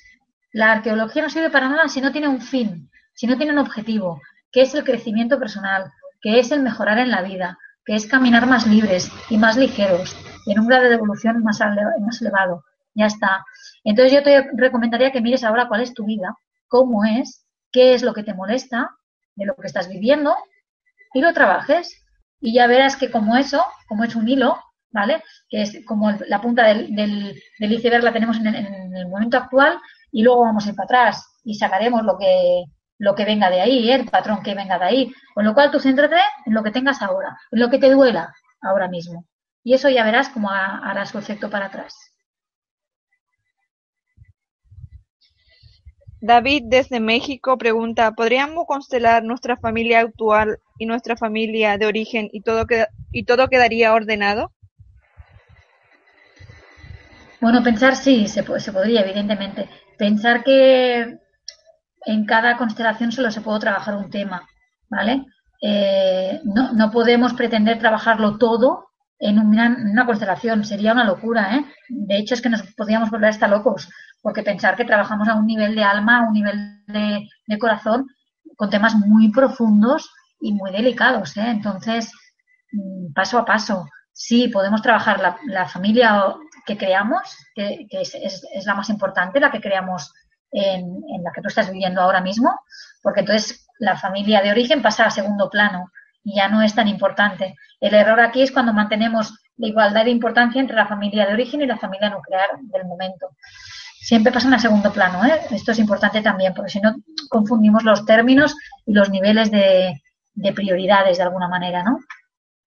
La arqueología no sirve para nada si no tiene un fin, si no tiene un objetivo, que es el crecimiento personal, que es el mejorar en la vida, que es caminar más libres y más ligeros, en un grado de evolución más, más elevado. Ya está. Entonces yo te recomendaría que mires ahora cuál es tu vida, cómo es, qué es lo que te molesta de lo que estás viviendo y lo trabajes. Y ya verás que como eso, como es un hilo, ¿vale? Que es como la punta del, del, del iceberg la tenemos en el, en el, momento actual y luego vamos a ir para atrás y sacaremos lo que, lo que venga de ahí, el patrón que venga de ahí. Con lo cual tú céntrate en lo que tengas ahora, en lo que te duela ahora mismo. Y eso ya verás cómo hará su efecto para atrás. David desde México pregunta, ¿podríamos constelar nuestra familia actual y nuestra familia de origen y todo, queda, y todo quedaría ordenado? Bueno, pensar sí, se, se podría, evidentemente. Pensar que en cada constelación solo se puede trabajar un tema, ¿vale? Eh, no, no, podemos pretender trabajarlo todo en una, constelación, sería una locura, ¿eh? De hecho, es que nos podríamos volver hasta locos porque pensar que trabajamos a un nivel de alma, a un nivel de, corazón, con temas muy profundos y muy delicados. ¿eh? Entonces, mm, paso a paso, sí, podemos trabajar la, familia que creamos, que, es, la más importante, la que creamos en, la que tú estás viviendo ahora mismo, porque entonces la familia de origen pasa a segundo plano y ya no es tan importante. El error aquí es cuando mantenemos la igualdad de importancia entre la familia de origen y la familia nuclear del momento siempre pasan a segundo plano. ¿eh? Esto es importante también, porque si no confundimos los términos y los niveles de, de, prioridades de alguna manera, ¿no?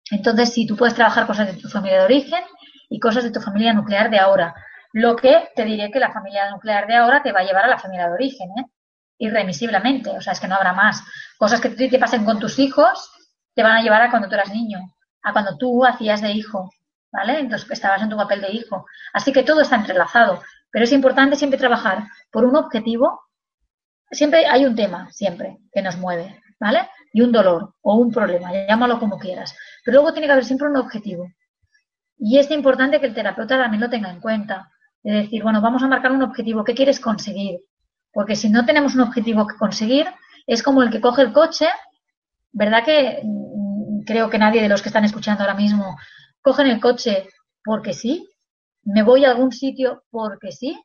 Entonces, si tú puedes trabajar cosas de tu familia de origen y cosas de tu familia nuclear de ahora. Lo que te diré que la familia nuclear de ahora te va a llevar a la familia de origen, ¿eh? Irremisiblemente. O sea, es que no habrá más. Cosas que te pasen con tus hijos te van a llevar a cuando tú eras niño, a cuando tú hacías de hijo, ¿vale? Entonces estabas en tu papel de hijo. Así que todo está entrelazado. Pero es importante siempre trabajar por un objetivo. Siempre hay un tema, siempre, que nos mueve, ¿vale? Y un dolor o un problema, llámalo como quieras. Pero luego tiene que haber siempre un objetivo. Y es importante que el terapeuta también lo tenga en cuenta. De decir, bueno, vamos a marcar un objetivo. ¿Qué quieres conseguir? Porque si no tenemos un objetivo que conseguir, es como el que coge el coche, ¿verdad que mm, creo que nadie de los que están escuchando ahora mismo cogen el coche porque sí? ¿Me voy a algún sitio porque sí?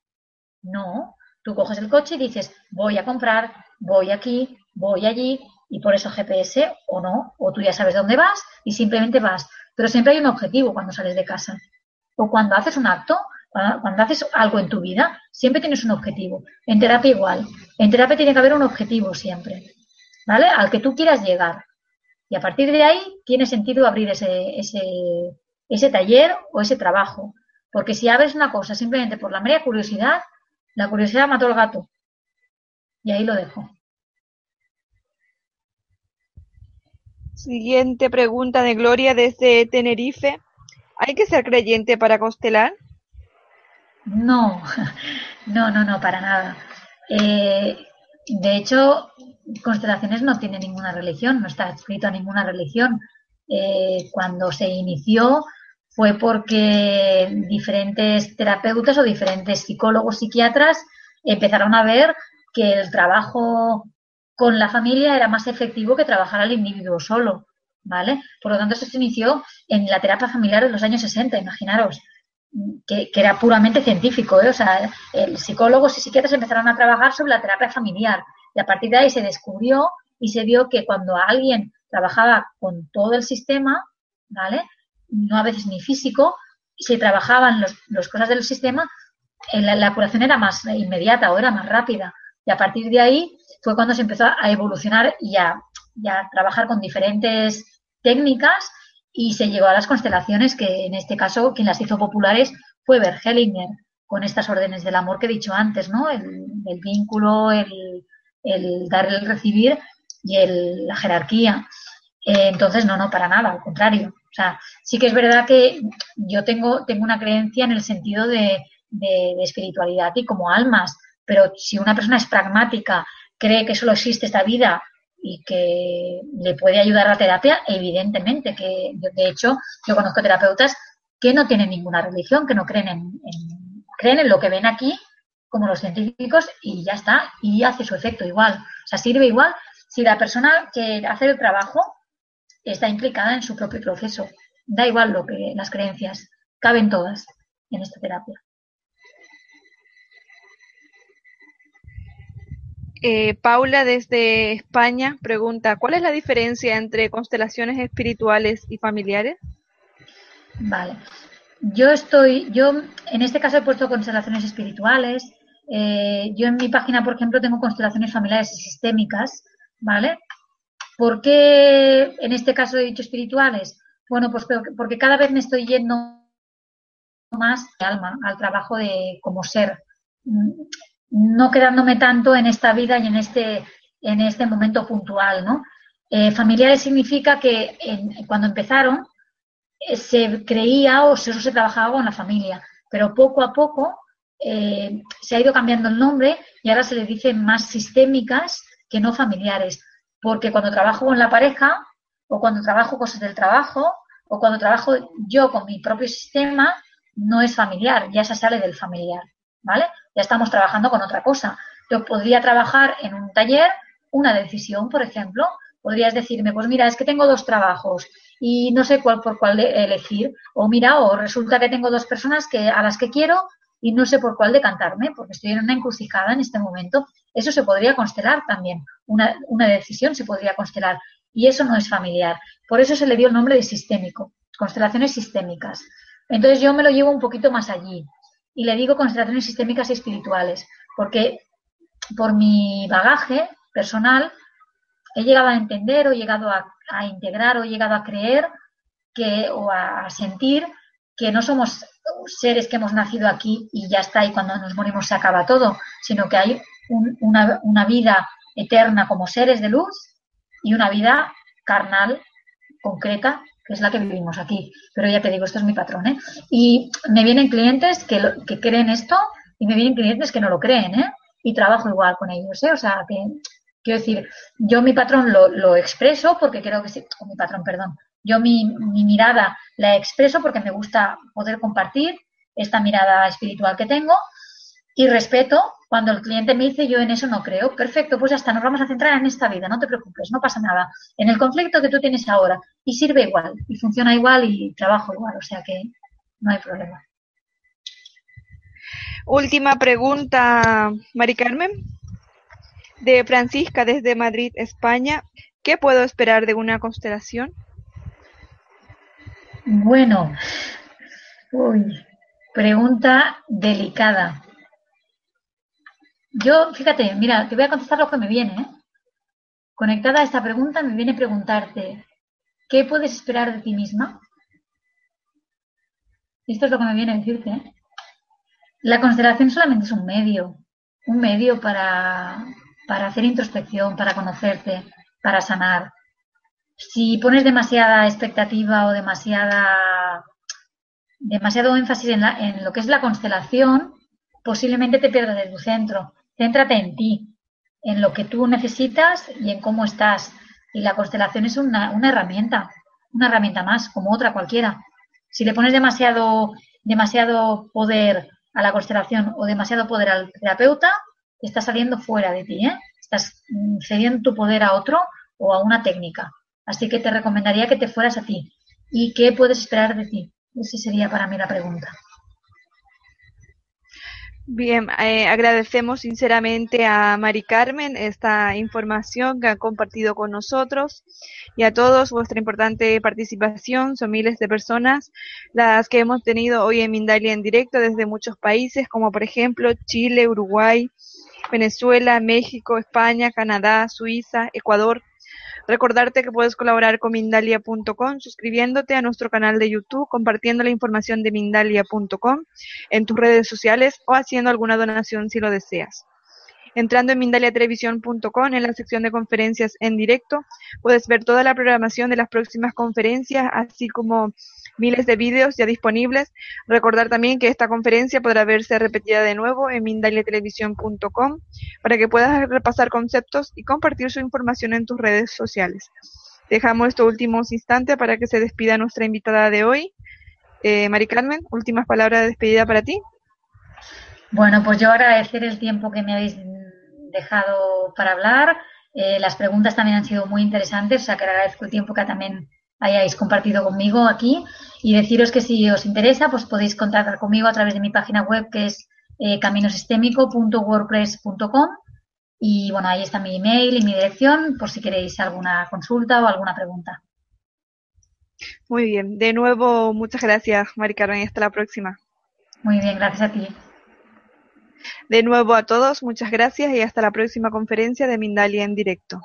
No. Tú coges el coche y dices, voy a comprar, voy aquí, voy allí, y por eso GPS o no, o tú ya sabes dónde vas y simplemente vas. Pero siempre hay un objetivo cuando sales de casa. O cuando haces un acto, cuando haces algo en tu vida, siempre tienes un objetivo. En terapia igual. En terapia tiene que haber un objetivo siempre. ¿Vale? Al que tú quieras llegar. Y a partir de ahí tiene sentido abrir ese, ese, ese taller o ese trabajo. Porque si abres una cosa simplemente por la mera curiosidad, la curiosidad mató al gato. Y ahí lo dejo. Siguiente pregunta de Gloria desde Tenerife. ¿Hay que ser creyente para constelar? No, no, no, no, para nada. Eh, de hecho, constelaciones no tiene ninguna religión, no está escrito a ninguna religión. Eh, cuando se inició fue porque diferentes terapeutas o diferentes psicólogos, psiquiatras empezaron a ver que el trabajo con la familia era más efectivo que trabajar al individuo solo, ¿vale? Por lo tanto, eso se inició en la terapia familiar en los años 60, imaginaros, que, era puramente científico, ¿eh? O sea, el psicólogos y psiquiatras empezaron a trabajar sobre la terapia familiar y a partir de ahí se descubrió y se vio que cuando alguien trabajaba con todo el sistema, ¿vale? No a veces ni físico, se trabajaban las los cosas del sistema, eh, la, la, curación era más inmediata o era más rápida. Y a partir de ahí fue cuando se empezó a evolucionar y a, trabajar con diferentes técnicas y se llegó a las constelaciones que en este caso quien las hizo populares fue Bert Hellinger con estas órdenes del amor que he dicho antes, ¿no? El, vínculo, el, el, dar, el recibir y el, la jerarquía. Eh, entonces, no, no, para nada, al contrario. O sea, sí que es verdad que yo tengo, tengo una creencia en el sentido de, de espiritualidad y como almas, pero si una persona es pragmática, cree que solo existe esta vida y que le puede ayudar la terapia, evidentemente que de hecho yo conozco terapeutas que no tienen ninguna religión, que no creen en, creen en lo que ven aquí como los científicos y ya está, y hace su efecto igual. O sea, sirve igual si la persona que hace el trabajo está implicada en su propio proceso. Da igual lo que las creencias, caben todas en esta terapia. Eh, Paula desde España pregunta, ¿cuál es la diferencia entre constelaciones espirituales y familiares? Vale. Yo estoy, yo en este caso he puesto constelaciones espirituales. Eh, yo en mi página, por ejemplo, tengo constelaciones familiares y sistémicas, ¿vale? ¿Por qué en este caso he dicho espirituales? Bueno, pues porque cada vez me estoy yendo más de alma, al trabajo de como ser no quedándome tanto en esta vida y en este, en este momento puntual, ¿no? Eh, familiares significa que cuando empezaron eh, se creía o eso se trabajaba con la familia, pero poco a poco eh, se ha ido cambiando el nombre y ahora se le dice más sistémicas que no familiares, porque cuando trabajo con la pareja o cuando trabajo cosas del trabajo o cuando trabajo yo con mi propio sistema, no es familiar, ya se sale del familiar, ¿vale? ya estamos trabajando con otra cosa. Yo podría trabajar en un taller una decisión, por ejemplo. Podrías decirme, pues mira, es que tengo dos trabajos y no sé cuál por cuál elegir. O mira, o resulta que tengo dos personas que, a las que quiero y no sé por cuál decantarme, porque estoy en una encrucijada en este momento. Eso se podría constelar también. Una, una decisión se podría constelar. Y eso no es familiar. Por eso se le dio el nombre de sistémico, constelaciones sistémicas. Entonces yo me lo llevo un poquito más allí y le digo constelaciones sistémicas y espirituales, porque por mi bagaje personal he llegado a entender o he llegado a, integrar o he llegado a creer que o a sentir que no somos seres que hemos nacido aquí y ya está, y cuando nos morimos se acaba todo, sino que hay una, una vida eterna como seres de luz y una vida carnal, concreta, es la que vivimos aquí. Pero ya te digo, esto es mi patrón, ¿eh? Y me vienen clientes que, que creen esto y me vienen clientes que no lo creen, ¿eh? Y trabajo igual con ellos, ¿eh? O sea, que quiero decir, yo mi patrón lo, lo expreso porque creo que sí, o mi patrón, perdón, yo mi, mi mirada la expreso porque me gusta poder compartir esta mirada espiritual que tengo y respeto cuando el cliente me dice yo en eso no creo, perfecto, pues ya está, nos vamos a centrar en esta vida, no te preocupes, no pasa nada, en el conflicto que tú tienes ahora y sirve igual y funciona igual y trabajo igual, o sea que no hay problema. Última pregunta, Mari Carmen, de Francisca desde Madrid, España. ¿Qué puedo esperar de una constelación? Bueno, uy, pregunta delicada. Yo, fíjate, mira, te voy a contestar lo que me viene. ¿eh? Conectada a esta pregunta, me viene preguntarte, ¿qué puedes esperar de ti misma? Esto es lo que me viene a decirte. ¿eh? La constelación solamente es un medio, un medio para, para hacer introspección, para conocerte, para sanar. Si pones demasiada expectativa o demasiada demasiado énfasis en, en lo que es la constelación, posiblemente te pierdas de tu centro. Céntrate en ti, en lo que tú necesitas y en cómo estás. Y la constelación es una, una herramienta, una herramienta más, como otra cualquiera. Si le pones demasiado, demasiado poder a la constelación o demasiado poder al terapeuta, está saliendo fuera de ti, ¿eh? Estás mm, cediendo tu poder a otro o a una técnica. Así que te recomendaría que te fueras a ti. ¿Y qué puedes esperar de ti? Esa sería para mí la pregunta. Bien, eh, agradecemos sinceramente a Mari Carmen esta información que ha compartido con nosotros y a todos vuestra importante participación. Son miles de personas las que hemos tenido hoy en Mindalia en directo desde muchos países, como por ejemplo Chile, Uruguay, Venezuela, México, España, Canadá, Suiza, Ecuador, Recordarte que puedes colaborar con Mindalia.com suscribiéndote a nuestro canal de YouTube, compartiendo la información de Mindalia.com en tus redes sociales o haciendo alguna donación si lo deseas. Entrando en mindaliatelevisión.com en la sección de conferencias en directo, puedes ver toda la programación de las próximas conferencias, así como miles de vídeos ya disponibles. Recordar también que esta conferencia podrá verse repetida de nuevo en mindaliatelevisión.com para que puedas repasar conceptos y compartir su información en tus redes sociales. Dejamos estos últimos instantes para que se despida nuestra invitada de hoy. Eh, Mari Carmen, últimas palabras de despedida para ti. Bueno, pues yo agradecer el tiempo que me habéis dejado para hablar. Eh, las preguntas también han sido muy interesantes, o sea que agradezco el tiempo que también hayáis compartido conmigo aquí y deciros que si os interesa, pues podéis contactar conmigo a través de mi página web que es eh, caminosistémico.wordpress.com y bueno, ahí está mi email y mi dirección por si queréis alguna consulta o alguna pregunta. Muy bien, de nuevo muchas gracias, Mari Carmen, y hasta la próxima. Muy bien, gracias a ti. De nuevo a todos, muchas gracias y hasta la próxima conferencia de Mindalia en directo.